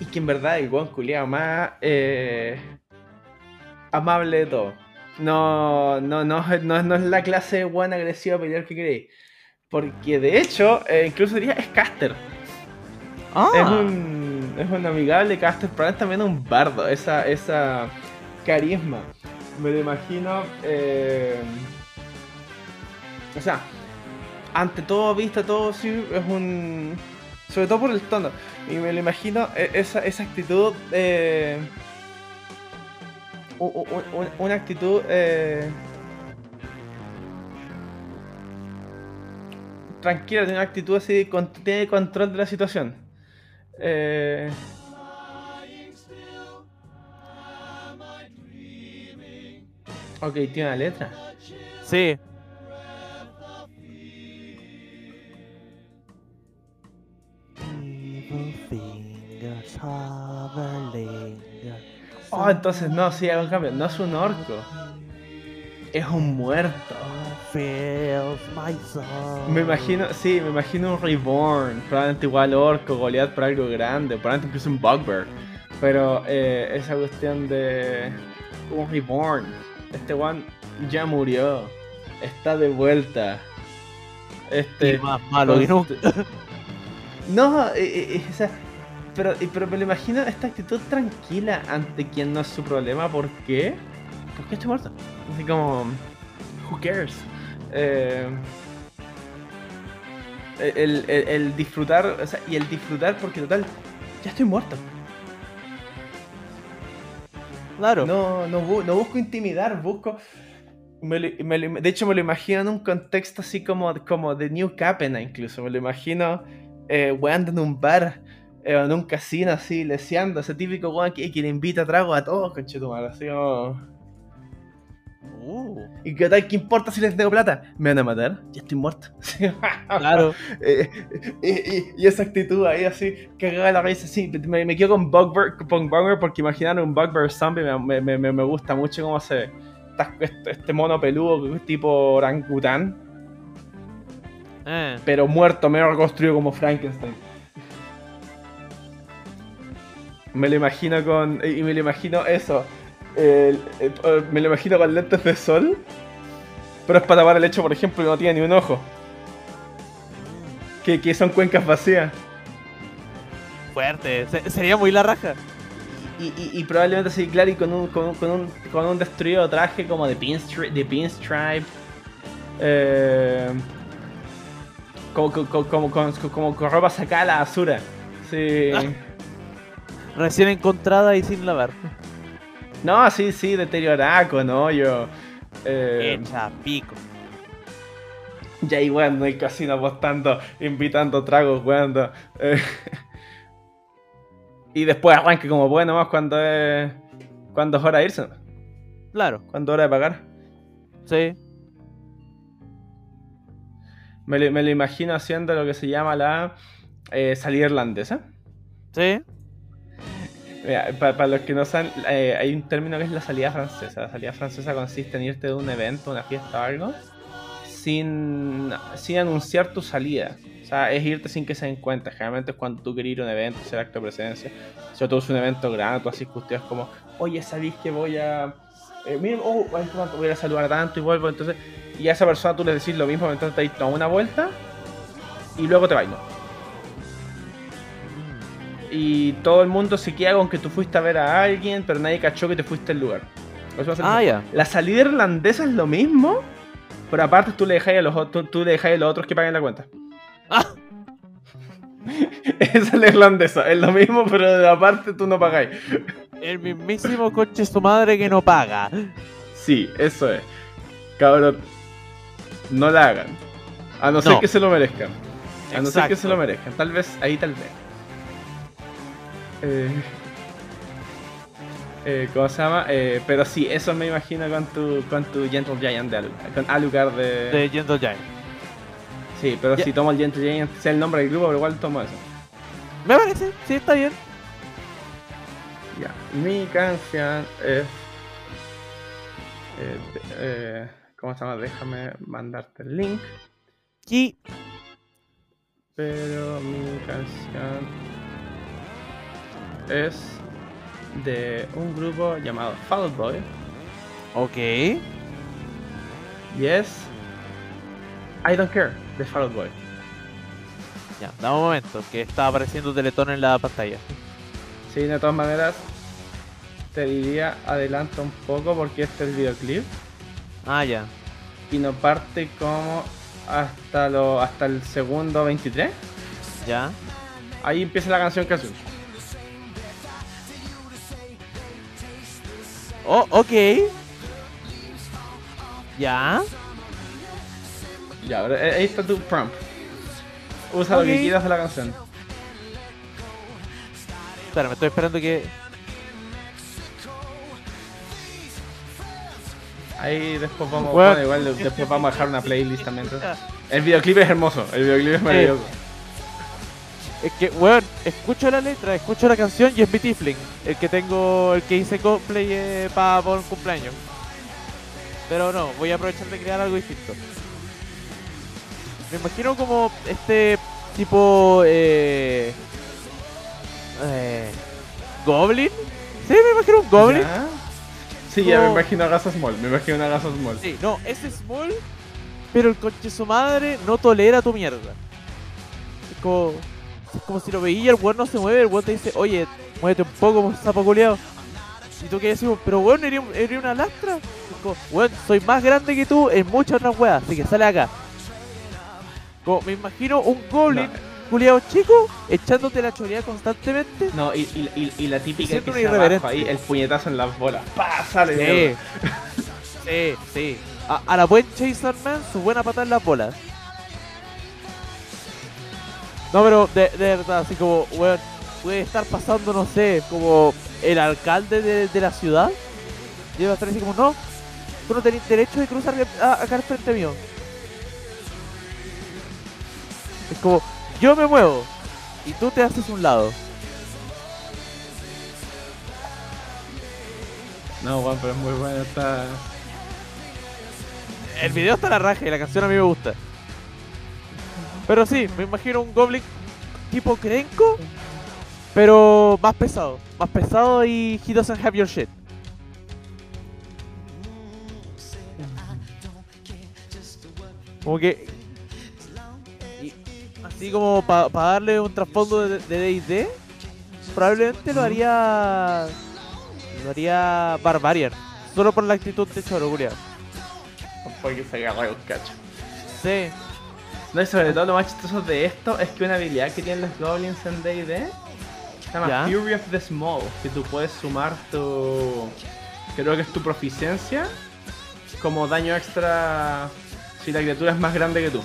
Y que en verdad el guan culiao más. eh, amable de todo. No, no, no, no, no es la clase de guan agresiva pelear que queréis. Porque de hecho, eh, incluso diría es caster. Ah, Es un, es un amigable caster, pero es también un bardo. Esa, esa carisma. Me lo imagino. eh, o sea, ante todo, vista, todo, sí, es un. Sobre todo por el tono. Y me lo imagino e- esa, esa actitud. eh, una actitud. eh, tranquila, tiene una actitud así, tiene control de la situación. Eh, ok, tiene una letra. sí. Oh, entonces no, sí, hago un cambio. No es un orco. Es un muerto. Me imagino, sí, me imagino un Reborn. Probablemente igual orco, Goliath por algo grande. Probablemente incluso un Bugbear. Pero eh, esa cuestión de un Reborn. Este one ya murió. Está de vuelta. Este. Y más malo que nunca. No, eh, eh, eh, o sea, pero, pero me lo imagino esta actitud tranquila ante quien no es su problema. ¿Por qué? ¿Por qué estoy muerto? Así como, who cares? Eh, el, el- el disfrutar, o sea, y el disfrutar porque total, ya estoy muerto. Claro. No, no, bu- no busco intimidar, busco... me lo- me lo- de hecho, me lo imagino en un contexto así como, como de New Capena, incluso. Me lo imagino eh, weando en un bar eh, en un casino así, leseando. Ese típico weón que, que le invita trago a todos, conchetumar. Así como. Uh, ¿Y qué tal? ¿Qué importa si les tengo plata? ¿Me van a matar? Ya estoy muerto. claro. Eh, y, y- y esa actitud ahí así, cagada la raíz así. Me, me quedo con Bugbear, con Bugbear porque imaginar un Bugbear zombie me, me, me, gusta mucho cómo se Este, este mono peludo tipo orangután, Eh, pero muerto, medio reconstruido como Frankenstein. Me lo imagino con. Y me lo imagino eso. el- el- me lo imagino con lentes de sol. Pero es para tapar el hecho, por ejemplo, que no tiene ni un ojo. Que, que son cuencas vacías. Fuerte, se- sería muy la raja. Y, y- y probablemente sí, claro, y con un, con, un- con un, con un destruido traje como de pinstripe. De pinstripe eh, como, como, como, como, como con ropa sacada a la basura. Sí. Recién encontrada y sin lavar. No, sí, sí, deteriorada con hoyo. Eh, Hecha pico. ya igual en el casino apostando, invitando tragos, jugando. eh, y después arranque como puede nomás cuando es. Cuando es hora de irse, Claro, cuando es hora de pagar. sí. Me lo, me lo imagino haciendo lo que se llama la eh, salida irlandesa. Sí. Para, los que no saben, eh, hay un término que es la salida francesa. La salida francesa consiste en irte de un evento, una fiesta o algo, sin, sin anunciar tu salida. O sea, es irte sin que se den cuenta. Generalmente es cuando tú quieres ir a un evento, hacer acto de presencia. Si tú es un evento grande, tú haces cuestiones como, oye, ¿sabéis que voy a... Eh, miren, oh, voy a saludar tanto y vuelvo. Entonces, y a esa persona tú le decís lo mismo, entonces te das una vuelta y luego te ¿no? Y todo el mundo se queda con que tú fuiste a ver a alguien, pero nadie cachó que te fuiste al lugar. Eso va a ser- Ah, ya. La salida irlandesa es lo mismo, pero aparte tú le dejáis a los, tú, tú le dejáis a los otros que paguen la cuenta. Ah, Esa es la irlandesa, es lo mismo, pero de aparte tú no pagáis. el mismísimo coche su madre que no paga. Sí, eso es. Cabrón, no la hagan. A no ser que se lo merezcan. A no ser que se lo merezcan. Tal vez, ahí tal vez. Eh, eh, ¿Cómo se llama? Eh, pero sí, eso me imagino con tu, con tu Gentle Giant de Alucard. Con Alucard de... De Gentle Giant. Sí, pero si tomo el Gentle Giant, sea el nombre del grupo, pero igual tomo eso. Me parece, sí, está bien. Ya. Mi canción es... eh, eh, ¿Cómo se llama? Déjame mandarte el link. Y Pero mi canción es de un grupo llamado Fall Boy Ok. y es I Don't Care de Fall Boy. Ya, dame un momento, que está apareciendo Teletón en la pantalla. Sí, de todas maneras te diría adelanta un poco porque este es el videoclip Ah, ya. y no parte como hasta lo hasta el segundo 23. Ya. Ahí empieza la canción casi. Oh, ok. Ya. Ya, ahora, eh, ahí está tu prompt. Usa lo que quieras de la canción. Espera, me estoy esperando que. Ahí después vamos, Bueno. bueno, igual después vamos a dejar una playlist también. entonces. El videoclip es hermoso, el videoclip es maravilloso. Es que, weón, escucho la letra, escucho la canción y es mi Tifling. El que tengo, el que hice cosplay eh, para por un cumpleaños. Pero no, voy a aprovechar de crear algo distinto. Me imagino como este tipo. Eh, eh, ¿Goblin? Sí, me imagino un Goblin. ¿Ya? Sí, ya me imagino a Gaza Small, me imagino a Gaza Small. Sí, no, es small, pero el coche su madre no tolera tu mierda. Es como, es como si lo veía el weón no se mueve, el weón te dice, oye, muévete un poco, sapo culiao. Y tú que decimos, pero weón, eres, eres una lastra. Es como, weón, soy más grande que tú en muchas otras weas, así que sale acá. Como, me imagino un goblin, culiao chico, echándote la choreada constantemente. No, y, y, y, y la típica Siento que un se abajo irreverente. ahí, el puñetazo en las bolas. ¡Pah! Sale Sí, sí, sí. A, a la buen Chaser Man, su buena patada en las bolas. No, pero de, de verdad, así como, weón, puede estar pasando, no sé, como el alcalde de, de la ciudad. Y va a estar así como, no, tú no tenés derecho de cruzar a- acá al frente mío. Es como, yo me muevo y tú te haces un lado. No, Juan, pero es muy bueno. Está... El video está a la raja y la canción a mí me gusta. Pero sí, me imagino un Goblin tipo Krenko, pero más pesado. Más pesado y he doesn't have your shit. Como que. y así como para darle un trasfondo de DD, probablemente lo haría. Lo haría Barbarian. Solo por la actitud de Choroguria. Porque se agarra un cacho. Sí. No, y sobre todo lo más chistoso de esto es que una habilidad que tienen los goblins en D&D se llama Ya. Fury of the Small, que tú puedes sumar tu... creo que es tu proficiencia como daño extra si la criatura es más grande que tú.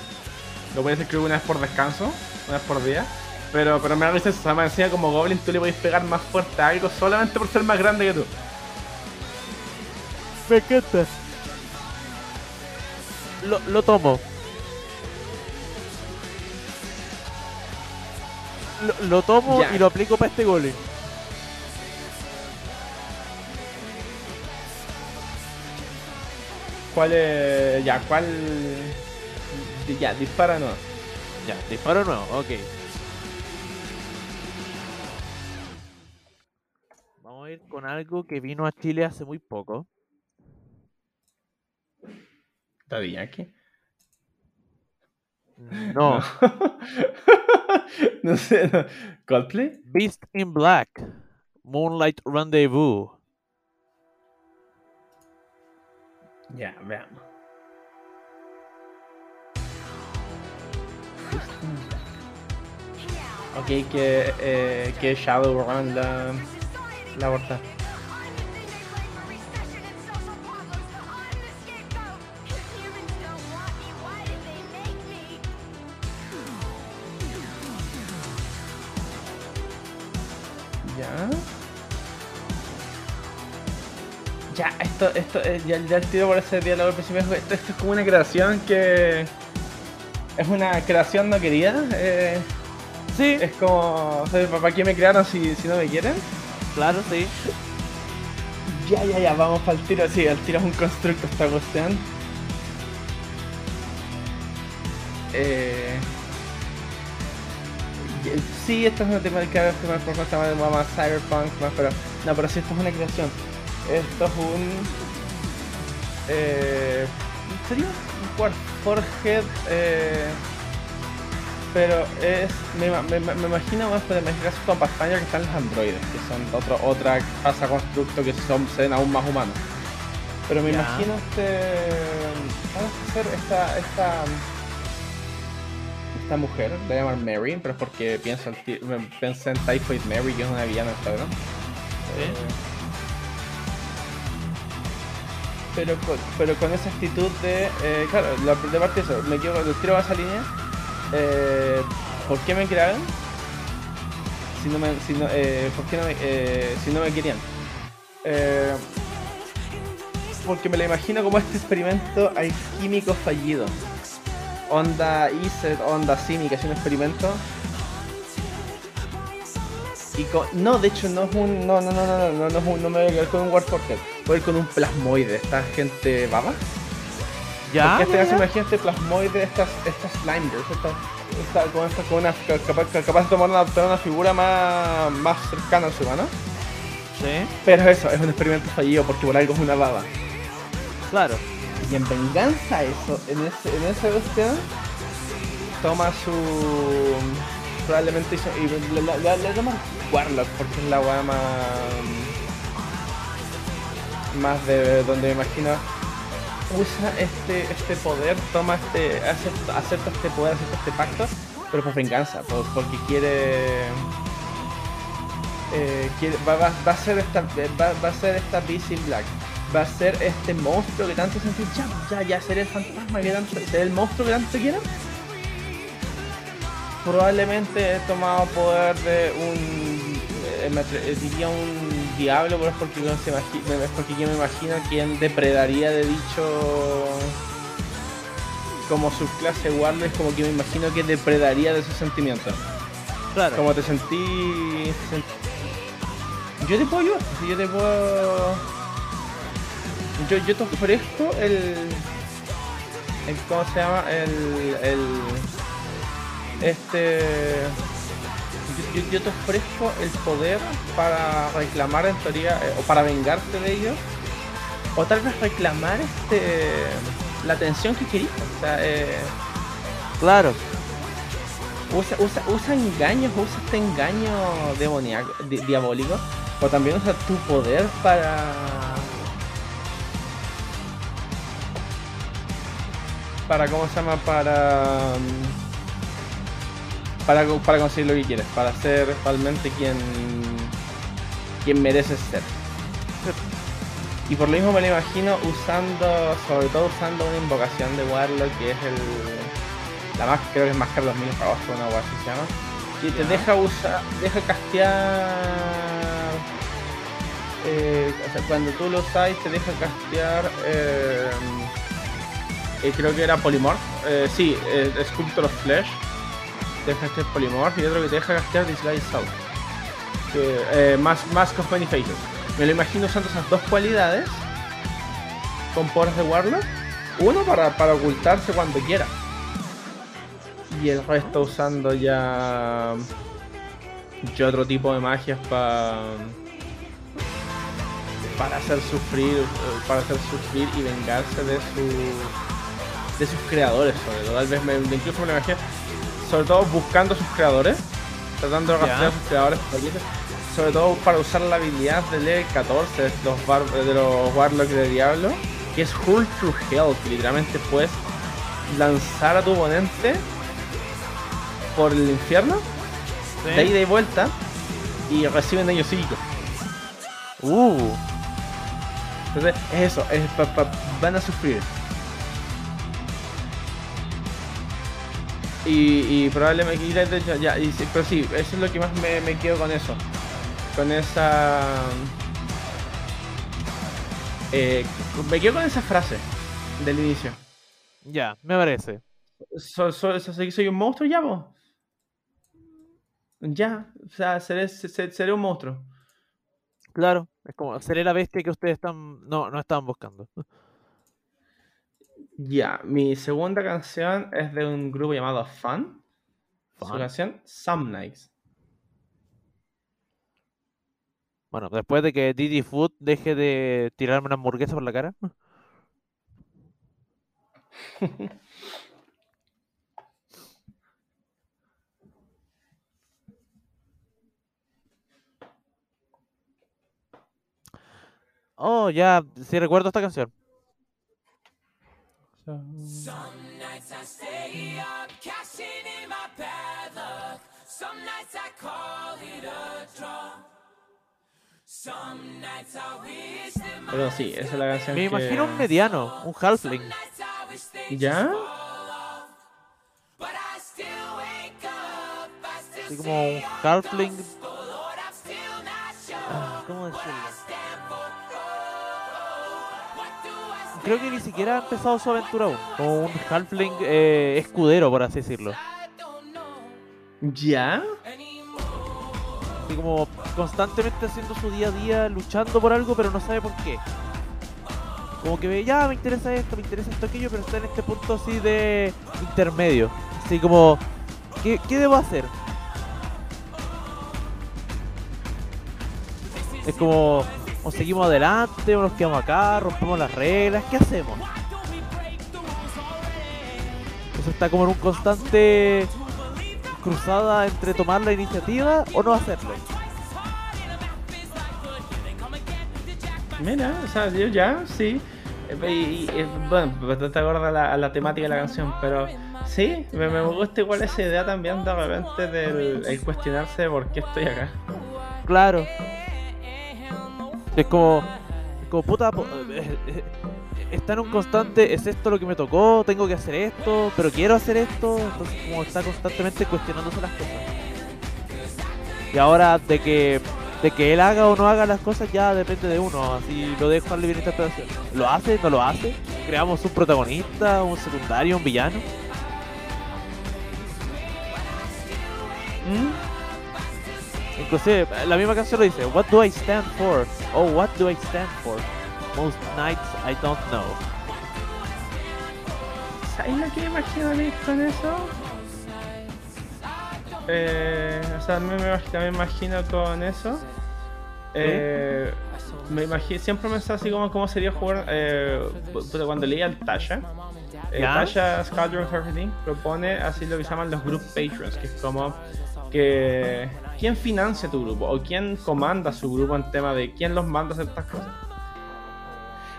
Lo puedes escribir una vez por descanso, una vez por día. Pero, pero me da risa eso, me encima como goblin tú le puedes pegar más fuerte a algo solamente por ser más grande que tú. Me encanta. Lo, lo tomo. Lo, lo tomo Ya. y lo aplico para este golem. ¿Cuál es...? Ya, ¿cuál...? Ya, dispara no. Ya, disparo nuevo, ok. Vamos a ir con algo que vino a Chile hace muy poco. Daddy Yankee. No, no sé, no. ¿Coldplay? Beast in Black. Moonlight Rendezvous. Ya, veamos. Ok, que, eh, que Shadowrun la, la portada. Esto, esto, eh, ya, ya el tiro por ese diálogo al principio, esto, esto es como una creación que... Es una creación no querida. eh, Sí, es como, o sea, ¿para qué me crearon si, si no me quieren? claro, sí. Ya, ya, ya, vamos para el tiro. Sí, el tiro es un constructo esta cuestión. Eh... Sí, esto es una temática que más por más, más cyberpunk, más, pero no, pero sí, esto es una creación. Esto es un... Eh... Sería un Warforged, eh... Pero es. Me, me, me imagino más por el caso con Pathfinder que están los androides, que son otro, otra casa constructo que son, se ven aún más humanos. Pero me imagino este. Vamos a hacer esta. esta. esta mujer, la voy a llamar Mary, pero es porque pienso, en Typhoid Mary, que es una villana en Instagram. Pero con, pero con esa actitud de. eh, claro, la, de parte de eso, me les tiro a esa línea. Eh, ¿Por qué me crearon? Si no me, si no, eh, ¿por qué no me, eh, si no me querían? Porque me la imagino como este experimento alquímico fallido. Onda ISET, onda Simi, que es un experimento. Y co- no, de hecho no es un. No, no, no, no, no, no, no, es un- no me voy a quedar con un Warforged. Voy a ir con un plasmoide, esta gente baba. Ya. Porque este caso imagínate plasmoide, estas, estas slimers, estas, esta, con, esta, con una, ca- capaz, ca- capaz de tomar una, una figura más, más cercana al humano. Sí, Pero eso, es un experimento fallido porque por algo es una baba. claro. Y en venganza a eso, en, ese, en esa cuestión, toma su... Probablemente hizo... Y le, le, le, le toma Warlock porque es la weá más... Más de donde me imagino... Usa este, este poder, toma este... Acepta, acepta este poder, acepta este pacto, pero por venganza, por- porque quiere... eh, quiere- va, va, va a ser esta va, a ser esta in Black. Va a ser este monstruo que tanto sentís ya ya ya ser el fantasma que tanto ser el monstruo que tanto quieren probablemente he tomado poder de un me atre- eh, diría un diablo pero es porque no se imagi- es porque yo me imagino quién depredaría de dicho como subclase Warlock como que me imagino que depredaría de sus sentimientos Claro. como te sentí. sent- Yo te puedo ayudar, yo te puedo. Yo, yo te ofrezco el. el ¿Cómo se llama? El. el este. Yo, te ofrezco el poder para reclamar en teoría. eh, o para vengarte de ellos. O tal vez reclamar este. la atención que querías. O sea, eh, Claro. usa, usa, usa engaños, usa este engaño demoníaco, di- diabólico, o también usa tu poder para. Para, ¿cómo se llama? Para. mm, Para, para conseguir lo que quieres, para ser realmente quien. quien mereces ser. Y por lo mismo me lo imagino usando, sobre todo usando una invocación de Warlock que es el. La más, creo que es más que los mil rostros, una así se llama. Y te deja usar, deja castear. eh, o sea, cuando tú lo usáis te deja castear. eh, eh, creo que era Polymorph. Eh, sí, Sculptor of Flesh. Te deja castear Polymorph y otro que te deja castear Disguise South. Eh, Mask, Mask of Many Faces. Me lo imagino usando esas dos cualidades con poderes de Warlock. Uno para, para ocultarse cuando quiera. Y el resto usando ya. ya otro tipo de magias para. para hacer sufrir. para hacer sufrir y vengarse de su. de sus creadores, sobre todo. Tal vez me, incluso me lo. Sobre todo buscando a sus creadores. Tratando de rastrear a sus creadores. Sobre todo para usar la habilidad de level 14 de los, bar- de los Warlock de Diablo. Que es Hull Through Hell. Que literalmente puedes lanzar a tu oponente por el infierno, Sí. de ida y vuelta, y reciben daño psíquico. Uh. Entonces, es eso, es van a sufrir. Y, y probablemente, y de hecho, ya, y pero sí, eso es lo que más me, me quedo con eso. Con esa. eh, me quedo con esa frase del inicio. Ya, me parece. So- so- so- soy, soy un monstruo ya, vos. Ya, o sea, seré, seré, seré un monstruo. Claro. Es como, seré la bestia que ustedes están. No, no estaban buscando. Ya, mi segunda canción es de un grupo llamado Fun. Su Fun. canción Some Nights. Bueno, después de que Didi Food deje de tirarme una hamburguesa por la cara. Oh, ya, sí recuerdo esta canción. Some nights I stay up, cashing in my bad luck. Some nights I call it a draw. Some nights I wish that my Pero sí, esa es la canción Me que... imagino un mediano, un halfling. ¿Ya? fall off. But I still wake up, I still Así como un halfling. oh Lord, I'm still not sure ah, ¿Cómo decirlo? Creo que ni siquiera ha empezado su aventura aún. Como un halfling eh, escudero, por así decirlo. ¿Ya? Así como constantemente haciendo su día a día, luchando por algo, pero no sabe por qué. Como que ve, ya me interesa esto, me interesa esto, aquello, pero está en este punto así de intermedio. Así como, ¿qué, qué debo hacer? Es como, o seguimos adelante, o nos quedamos acá, rompemos las reglas, ¿qué hacemos? Entonces está como en un constante cruzada entre tomar la iniciativa o no hacerlo. Mira, o sea, yo ya, sí. Eh, Y, y- y, bueno, bastante acorde a la, la temática de la canción, pero sí, me, me gusta igual esa idea también de repente del el cuestionarse de por qué estoy acá. Claro. Es como, como puta, po- eh, eh, está en un constante, es esto lo que me tocó, tengo que hacer esto, pero quiero hacer esto, entonces como está constantemente cuestionándose las cosas. Y ahora de que de que él haga o no haga las cosas ya depende de uno, así lo dejo a libre interpretación. ¿Lo hace? ¿No lo hace? ¿Creamos un protagonista, un secundario, un villano? ¿Mm? Inclusive, la misma canción lo dice, What do I stand for? Oh, what do I stand for? Most nights I don't know. ¿Sabes lo que me imagino a mí con eso? Eh, o sea, me, me imagino con eso. Eh, me imagino, siempre me está así como cómo sería jugar eh, cuando leía el Tasha. eh. Tasha Squadron 13 propone así lo que llaman los group patrons, que es como que quién financia tu grupo o quién comanda su grupo en tema de quién los manda a hacer estas cosas.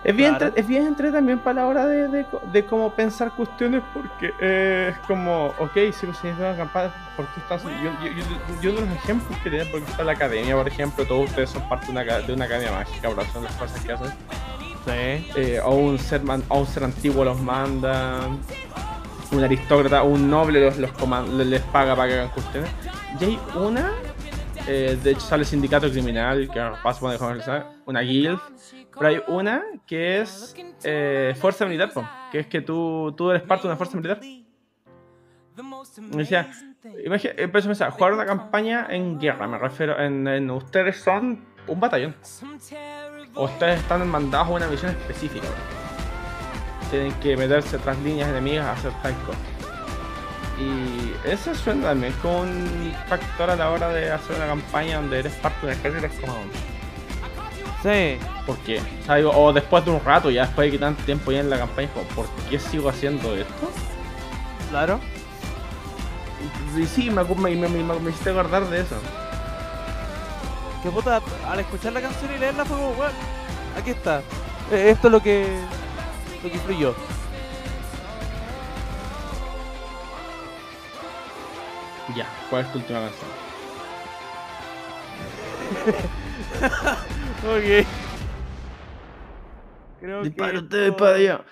Es bien, Claro. entre- es bien entre también para la hora de, de, de cómo pensar cuestiones porque eh, es como, ok, si pues si es una campaña, ¿por qué están yo, yo, yo, yo uno de los ejemplos que tienen, porque está la academia, por ejemplo, todos ustedes son parte de una, de una academia mágica, bro, son las cosas que hacen. Sí. Eh, o, un ser man- o un ser antiguo los manda, un aristócrata o un noble los, los coman- les paga para que hagan cuestiones. Y hay una, eh, de hecho sale sindicato criminal, que paso a dejar una guild, pero hay una que es eh, fuerza militar, po, que es que tú, tú eres parte de una fuerza militar. Me decía, imagina, empiezo a pensar, jugar una campaña en guerra, me refiero, en, ustedes son un batallón. Ustedes están mandados a una misión específica. Tienen que meterse tras líneas enemigas a hacer tal cosa. Y eso suena también como un factor a la hora de hacer una campaña donde eres parte de un ejército. Es como, Sí. ¿por qué? O, sea, digo, o después de un rato, ya después de que tanto tiempo ya en la campaña, como, ¿por qué sigo haciendo esto? Claro. Y sí, me, me, me, me, hiciste acordar de eso. Que puta, al escuchar la canción y leerla fue como, weón, aquí está. Eh, Esto es lo que. lo que influyó. Ya, ¿cuál es tu última canción? Ok. Creo Dispara que usted, esto- yo.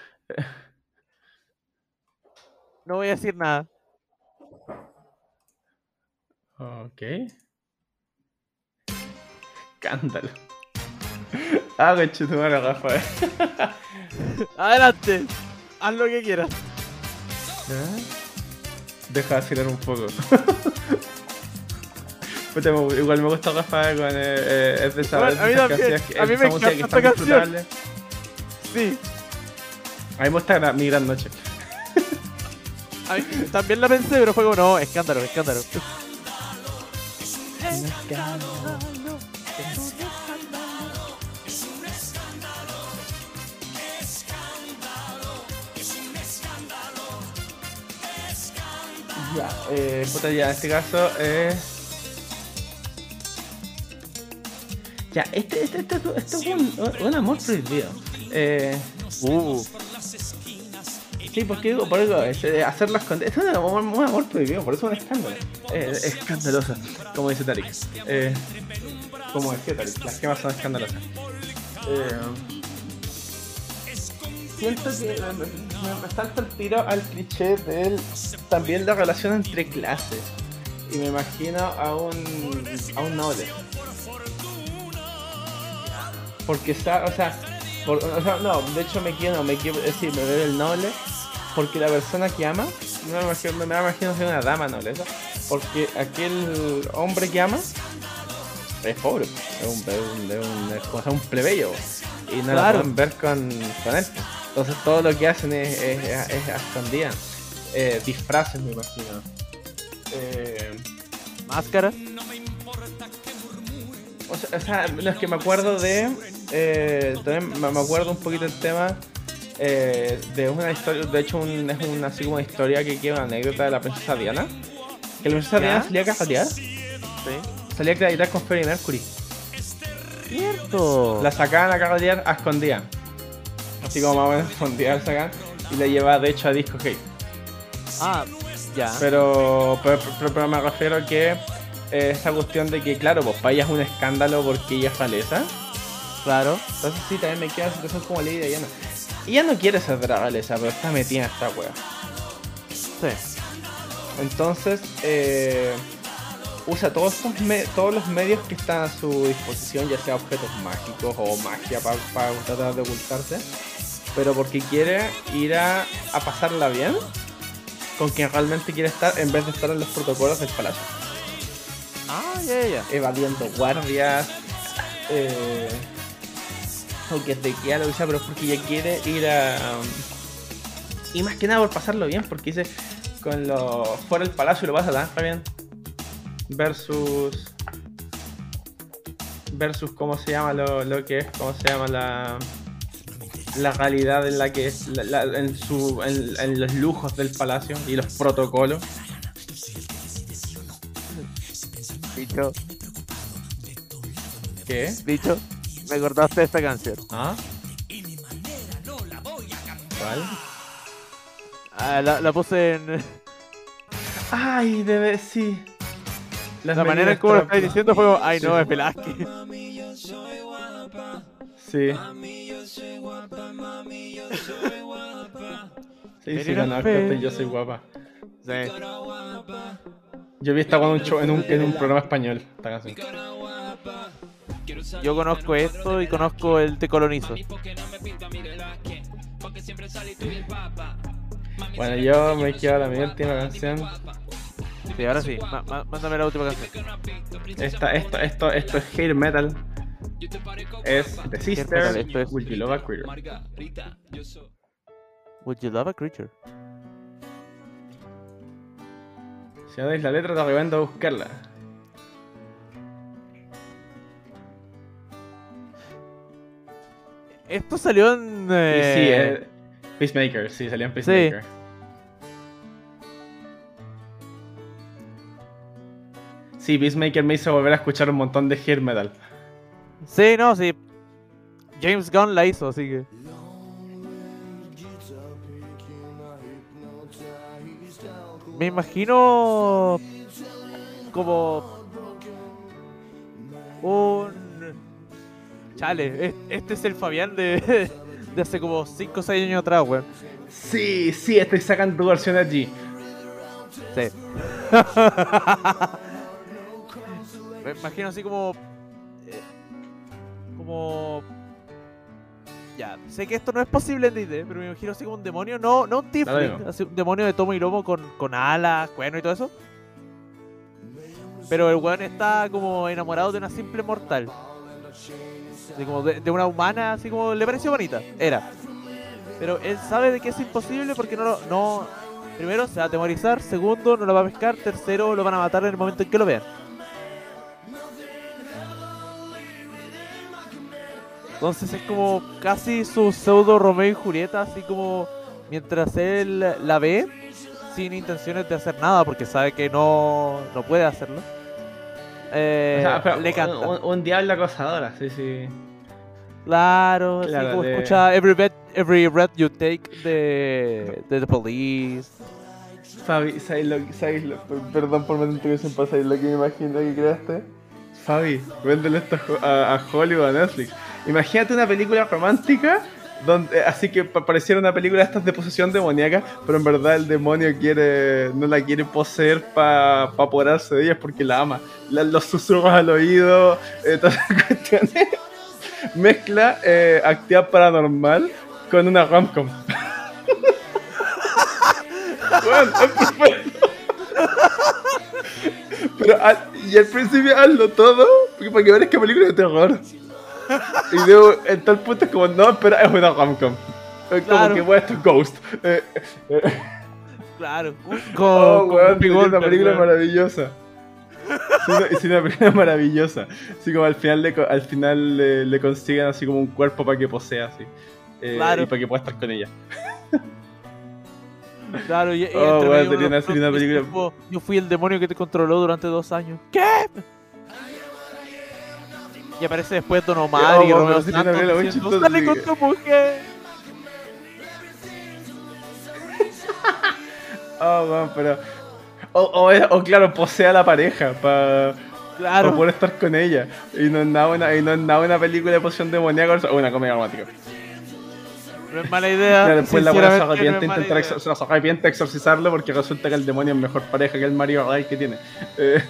No voy a decir nada. Ok. Escándalo. Ah, madre, Rafael. Adelante. Haz lo que quieras. Deja de acelerar un poco. Puta, igual me gusta Rafael con eh, eh, es de esa Bueno, a mí canciones que- a mí me que encanta está esta canción. disfrutable. Sí. A mí me gusta mi gran noche. A mí también la pensé, pero fue como, no, escándalo, escándalo. Ya, eh, puta, ya, en este caso es. Ya, este, este, este, esto es un, un amor prohibido. Eh, Uh, sí, porque digo, por algo, es, eh, hacerlo esconder. Esto es un amor, un amor prohibido, por eso es un escándalo. Eh, escandalosa, como dice Tarik. Eh, como decía Tarik, las quemas son escandalosas. Eh, siento que me, me- me salta el tiro al cliché de él, también la relación entre clases. Y me imagino a un, a un noble. Porque está, o sea, por- o sea, no, de hecho me quiero, me quiero decir, me veo el noble, porque la persona que ama, no me imagino, me imagino ser una dama nobleza, porque aquel hombre que ama es pobre, es un, es un, es un plebeyo, y no Claro. lo pueden ver con, con él. Entonces todo lo que hacen es, es, es escondidas. Eh, disfraces, me imagino. Eh, máscara. O sea, o sea, no, es que me acuerdo de. eh, también me me acuerdo un poquito el tema eh, de una historia. De hecho, un- es una, así como una historia que queda una anécdota de la princesa Diana. Que la princesa ¿Ya? Diana salía a carretear, Sí. salía a carretear con Freddie Mercury. Cierto. La sacaban a carretear a escondidas. Así como más o menos escondida la sacaban. Y la llevaba de hecho a Disco Hey. Ah, ya. Pero, pero, pero, pero me refiero a que eh, esa cuestión de que, claro, pues para ella es un escándalo porque ella es realeza. Claro. Entonces sí, también me queda la situación como Lady Diana. Ella no quiere ser de la realeza, pero está metida en esta wea. Sí. Entonces, eh, usa todos, estos me- todos los medios que están a su disposición, ya sea objetos mágicos o magia para tratar de ocultarse. Pero porque quiere ir a, a pasarla bien con quien realmente quiere estar en vez de estar en los protocolos del palacio. Ah, ya, ya, ya. evadiendo guardias, eh, toques de queda, lo que sea, pero es porque ella quiere ir a. um, y más que nada por pasarlo bien, porque dice con lo fuera del palacio lo pasa tan bien. Versus. versus cómo se llama lo, lo que es, cómo se llama la la realidad en la que es la- la- en su en, en los lujos del palacio y los protocolos. Bicho, ¿Qué? bicho, me acordaste de esta canción. ¿Ah? ¿Cuál? Ah, la, la puse en. Ay, debe sí. Las La manera en cómo lo estáis diciendo fue. Ay, no, es Velázquez. Sí. Sí, sí, fea. este Yo soy guapa. Sí. Yo vi esta en un, show, en, un, en un programa español, esta canción. Yo conozco esto y conozco el Te colonizo. Bueno, yo me quedo a la mi última canción. Sí, ahora sí. ma- mándame la última canción. Esta, esto, esto, esto es hair metal. Es The Sister, esto es- Would You Love a Critter. Would you love a creature? Si no la letra, te recomiendo buscarla. Esto salió en. Y sí, eh, eh, Peacemaker, sí, salió en Peacemaker. Sí, Peacemaker me hizo volver a escuchar un montón de hair metal. Sí, no, sí. James Gunn la hizo, así que. Me imagino como un chale, es- este es el Fabián de, de hace como 5 o 6 años atrás, weón. Sí, sí, estoy sacando tu versión allí. Sí. Me imagino así como. Como. Ya, sé que esto no es posible en D&D, pero me imagino así como un demonio, no, no un tiefling, así un demonio de tomo y lomo con, con alas, cuernos y todo eso. Pero el weón está como enamorado de una simple mortal. Así como de, de una humana, así como le pareció bonita. Era. Pero él sabe de que es imposible porque no lo. No, primero, se va a atemorizar. Segundo, no lo va a pescar. Tercero, lo van a matar en el momento en que lo vean. Entonces es como casi su pseudo Romeo y Julieta, así como mientras él la ve, sin intenciones de hacer nada, porque sabe que no, no puede hacerlo. eh, O sea, pero le canta. Un, un diablo acosadora, sí, sí. Claro, Claro, así como de- escucha Every Breath, every breath You Take de, de The Police. Fabi, ¿sabes lo, sabes lo- per- perdón por meter tu sin pasar lo que me imagino que creaste? Fabi, véndele esto a, a Hollywood, a Netflix. Imagínate una película romántica donde así que pa- pareciera una película estas de posesión demoníaca, pero en verdad el demonio quiere no la quiere poseer para apoderarse de ella porque la ama. Los susurros al oído, eh, todas esas cuestiones. Mezcla eh, actividad paranormal con una romcom. Bueno. Pero al- y al principio hazlo todo porque para que veas que película de terror. Y luego en tal punto es como, no, espera, es una romcom. Es como Claro. que bueno, esto es Ghost. Eh, eh, Claro, con, oh, weón, una película weón. maravillosa. Es una película maravillosa. Así como al final le, al final le, le consiguen así como un cuerpo para que posea así. Eh, Claro. Y para que pueda estar con ella. Claro, y, y Oh, entre una- película- tipo, Yo fui el demonio que te controló durante dos años. ¿Qué? Y aparece después Don Omar Oh, y Romeo una Santos diciendo, chistosa, ¡Sale con tu mujer! Oh, weón, pero. O, o, o claro, posee a la pareja para Claro, poder estar con ella. Y no es nada una, y no es nada una película de posición demoníaca o una comedia romántica. no es mala idea. Claro, después la buena se no arrepiente, mala intentar exor- se exorcizarlo porque resulta que el demonio es mejor pareja que el marido real que tiene. Eh.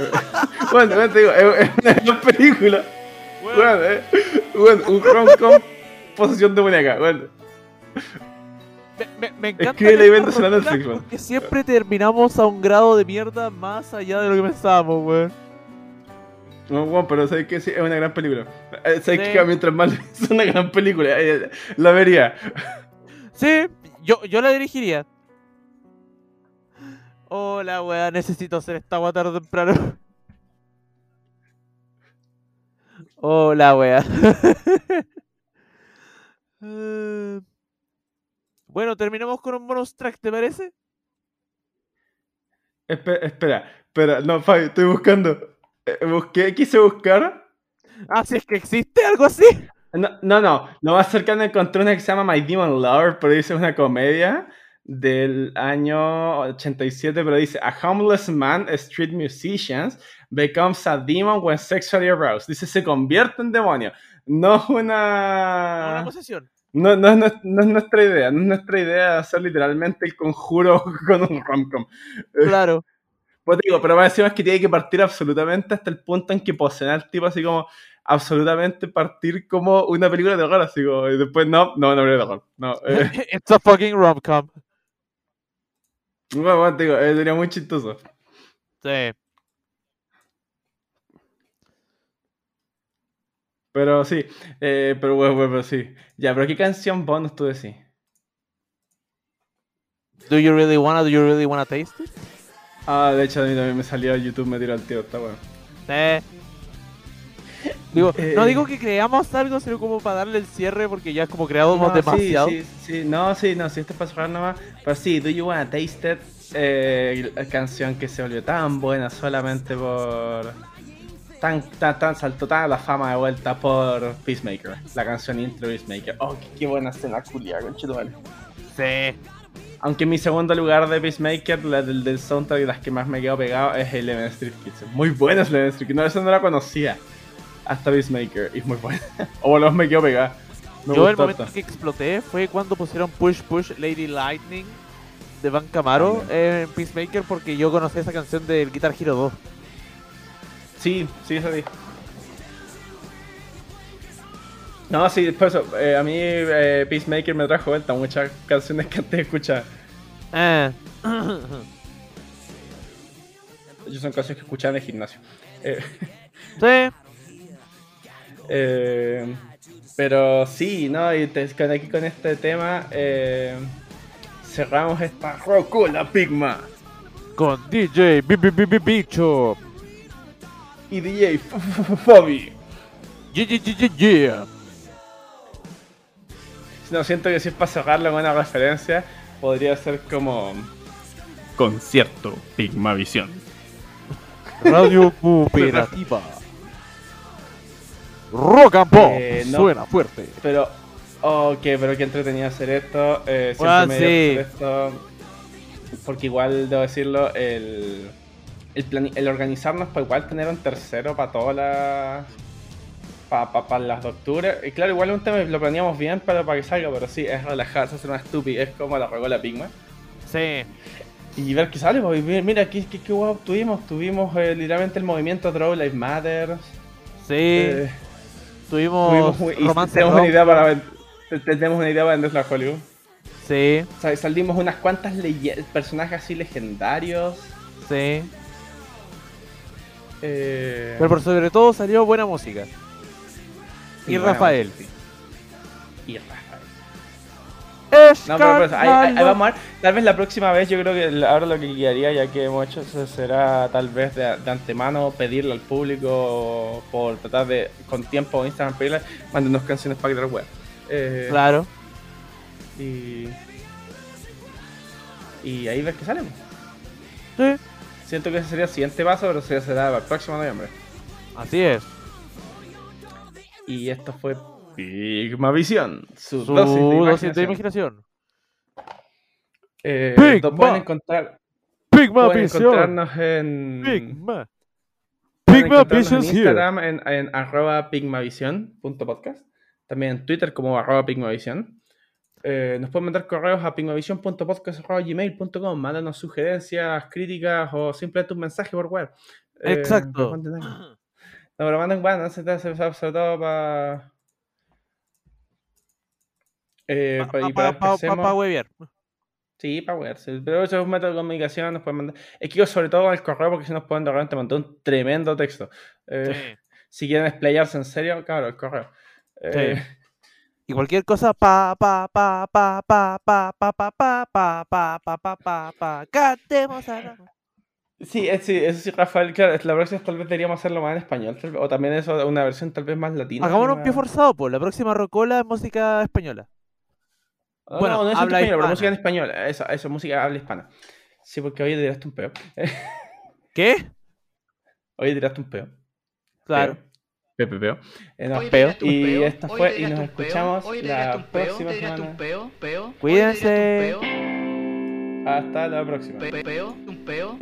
bueno, bueno, te digo, es, una película. Bueno, eh. bueno un rom-com posesión demoníaca. Bueno. Me, me, me encanta que weón. porque siempre terminamos a un grado de mierda más allá de lo que pensábamos, weón. No, bueno, pero sabes que sí, es una gran película. Eh, Sabes Sí. que mientras más es una gran película, eh, la vería. Sí, yo, yo la dirigiría. Hola, weá, necesito hacer esta agua tarde o temprano. La wea. Eh, bueno, terminamos con un bonus track, ¿te parece? Espe- espera, espera, no, Fabi, estoy buscando. Eh, busqué, quise buscar. Ah, si es que existe algo así. No, no, no, lo más cercano encontré una que se llama My Demon Lover, pero dice una comedia del año 87, pero dice A homeless man, a street musician, becomes a demon when sexually aroused. Dice, se convierte en demonio. No es Una una... posesión. No, no, es nues- no es nuestra idea, no es nuestra idea hacer literalmente el conjuro con un romcom. Claro. Pues digo, pero más encima que tiene que partir absolutamente hasta el punto en que poseen al tipo así como absolutamente partir como una película de horror, así como, y después no, no, no, no, no, no. Eh, It's a fucking rom-com. Bueno, bueno, te digo, eh, sería muy chistoso. Sí. Pero sí, eh, pero bueno, bueno, pero sí. Ya, pero ¿qué canción bonus tú decís? Do you really wanna, do you really wanna taste it? Ah, de hecho a mí también me salió YouTube, me tiró el tío, está bueno. Sí. Digo, no Eh. digo que creamos algo, sino como para darle el cierre porque ya es como creado No, demasiado. Sí, sí, sí, no, sí, no, sí, esto es para cerrar nomás. Pero sí, Do You Wanna Taste It? Eh, la canción que se volvió tan buena solamente por. Tan, tan, tan, saltó tan la fama de vuelta por Peacemaker. La canción intro de Peacemaker. Oh, qué, qué buena escena culia, conchetumare. Sí. Aunque mi segundo lugar de Peacemaker, la del, del soundtrack y las que más me quedo pegado, es Eleven Street Kids. Muy buena es Eleven Street Kids. No, esa no la conocía. Hasta Peacemaker. Y es muy buena. o bueno, me quedo pegada. Me Yo el momento harto. que exploté fue cuando pusieron Push Push Lady Lightning de Van Camaro También. en Peacemaker porque yo conocí esa canción del Guitar Hero 2. Sí, sí, eso sí. No, sí, eso, eh, a mí eh, Peacemaker me trajo vuelta muchas canciones que antes escuchaba. Eh. Ellos son canciones que escuchaba en el gimnasio. Eh, sí. Eh, pero sí, ¿no? Y te- con aquí con este tema eh, cerramos esta Rocula Pigma Con DJ Bi- Bi- Bi- Bi- Bicho. y DJ Fabi. Yeah, yeah, yeah. No, siento que si es para cerrarlo con una referencia, podría ser como... Concierto Pigma Visión. Radio Cooperativa. Rock and Pop. Eh, no. Suena fuerte. Pero, ok, pero qué entretenido hacer esto. Eh, siempre Ah, me sí. dio esto. Porque igual, debo decirlo, el, el, plani- el organizarnos para igual tener un tercero para todas las. Para las docturas. Y claro, igual un tema lo planeamos bien para, para que salga, pero sí, es relajarse, hacer una estúpida, es como la regó la Pigma. Sí. Y ver qué sale, pues, mira, qué, qué, qué guapo tuvimos. Tuvimos eh, literalmente el movimiento Draw Life Matter. Sí. eh, tuvimos, tuvimos romance tenemos una idea para tenemos una idea para venderla a Hollywood. Sí. O sea, salimos unas cuantas personajes así legendarios. Sí. Eh, Pero por sobre todo salió buena música. Y, y buena Rafael. música. Y Rafael. Es No, pero, pero ahí, ahí- ahí vamos a ver. Tal vez la próxima vez yo creo que ahora lo que guiaría, ya que hemos hecho, eso será tal vez de, de antemano pedirle al público por tratar de, con tiempo Instagram pedirle, mándenos canciones para crear web. Eh, Claro. y, y ahí ves que sale. Sí. Siento que ese sería el siguiente paso, pero será, será para el próximo noviembre. Así es. Y esto fue Pigma Visión, su, Su dosis de dosis de imaginación. imaginación. Eh, Pigma. pueden encontrar, Pigma pueden Vision. encontrarnos en, Pigma. pueden Pigma encontrarnos en. Instagram en, en arroba pigmavision.podcast, también en Twitter como arroba pigmavision. Eh, nos pueden mandar correos a pigmavision.podcast.gmail.com, mándanos sugerencias, críticas o simplemente un mensaje por web. Eh, Exacto. No, pero manden bueno, no se te hace sobre todo para. Eh, Pa, y pa, para pa, pa, pa huevear. Sí, para sí, Pero eso es un método de comunicación, nos pueden mandar. Es que sobre todo al correo porque si nos pueden de repente mandar un tremendo texto. Eh, Sí. Si quieren explayarse en serio, claro, el correo. Eh, Sí. Y cualquier cosa, pa, pa, pa, pa, pa, pa, pa, pa, pa, pa, pa, pa, pa, pa, pa, cantemos a la- Sí, eh, sí, eso sí, Rafael, claro, la próxima tal vez deberíamos hacerlo más en español, o también eso, una versión tal vez más latina. Hagámonos un pie forzado, pues. La próxima rocola es música española. No, Bueno, no, no es en habla español, pero música en español, eso, eso, música habla hispana. Sí, porque hoy tiraste un peo. ¿Qué? Hoy tiraste un peo. Claro. Pepe peo. Eh, no, peo. Y esta fue, y nos un peo, escuchamos hoy la un peo, próxima te semana. un peo, peo, Cuídense. Hasta la próxima. pe- peo, un peo.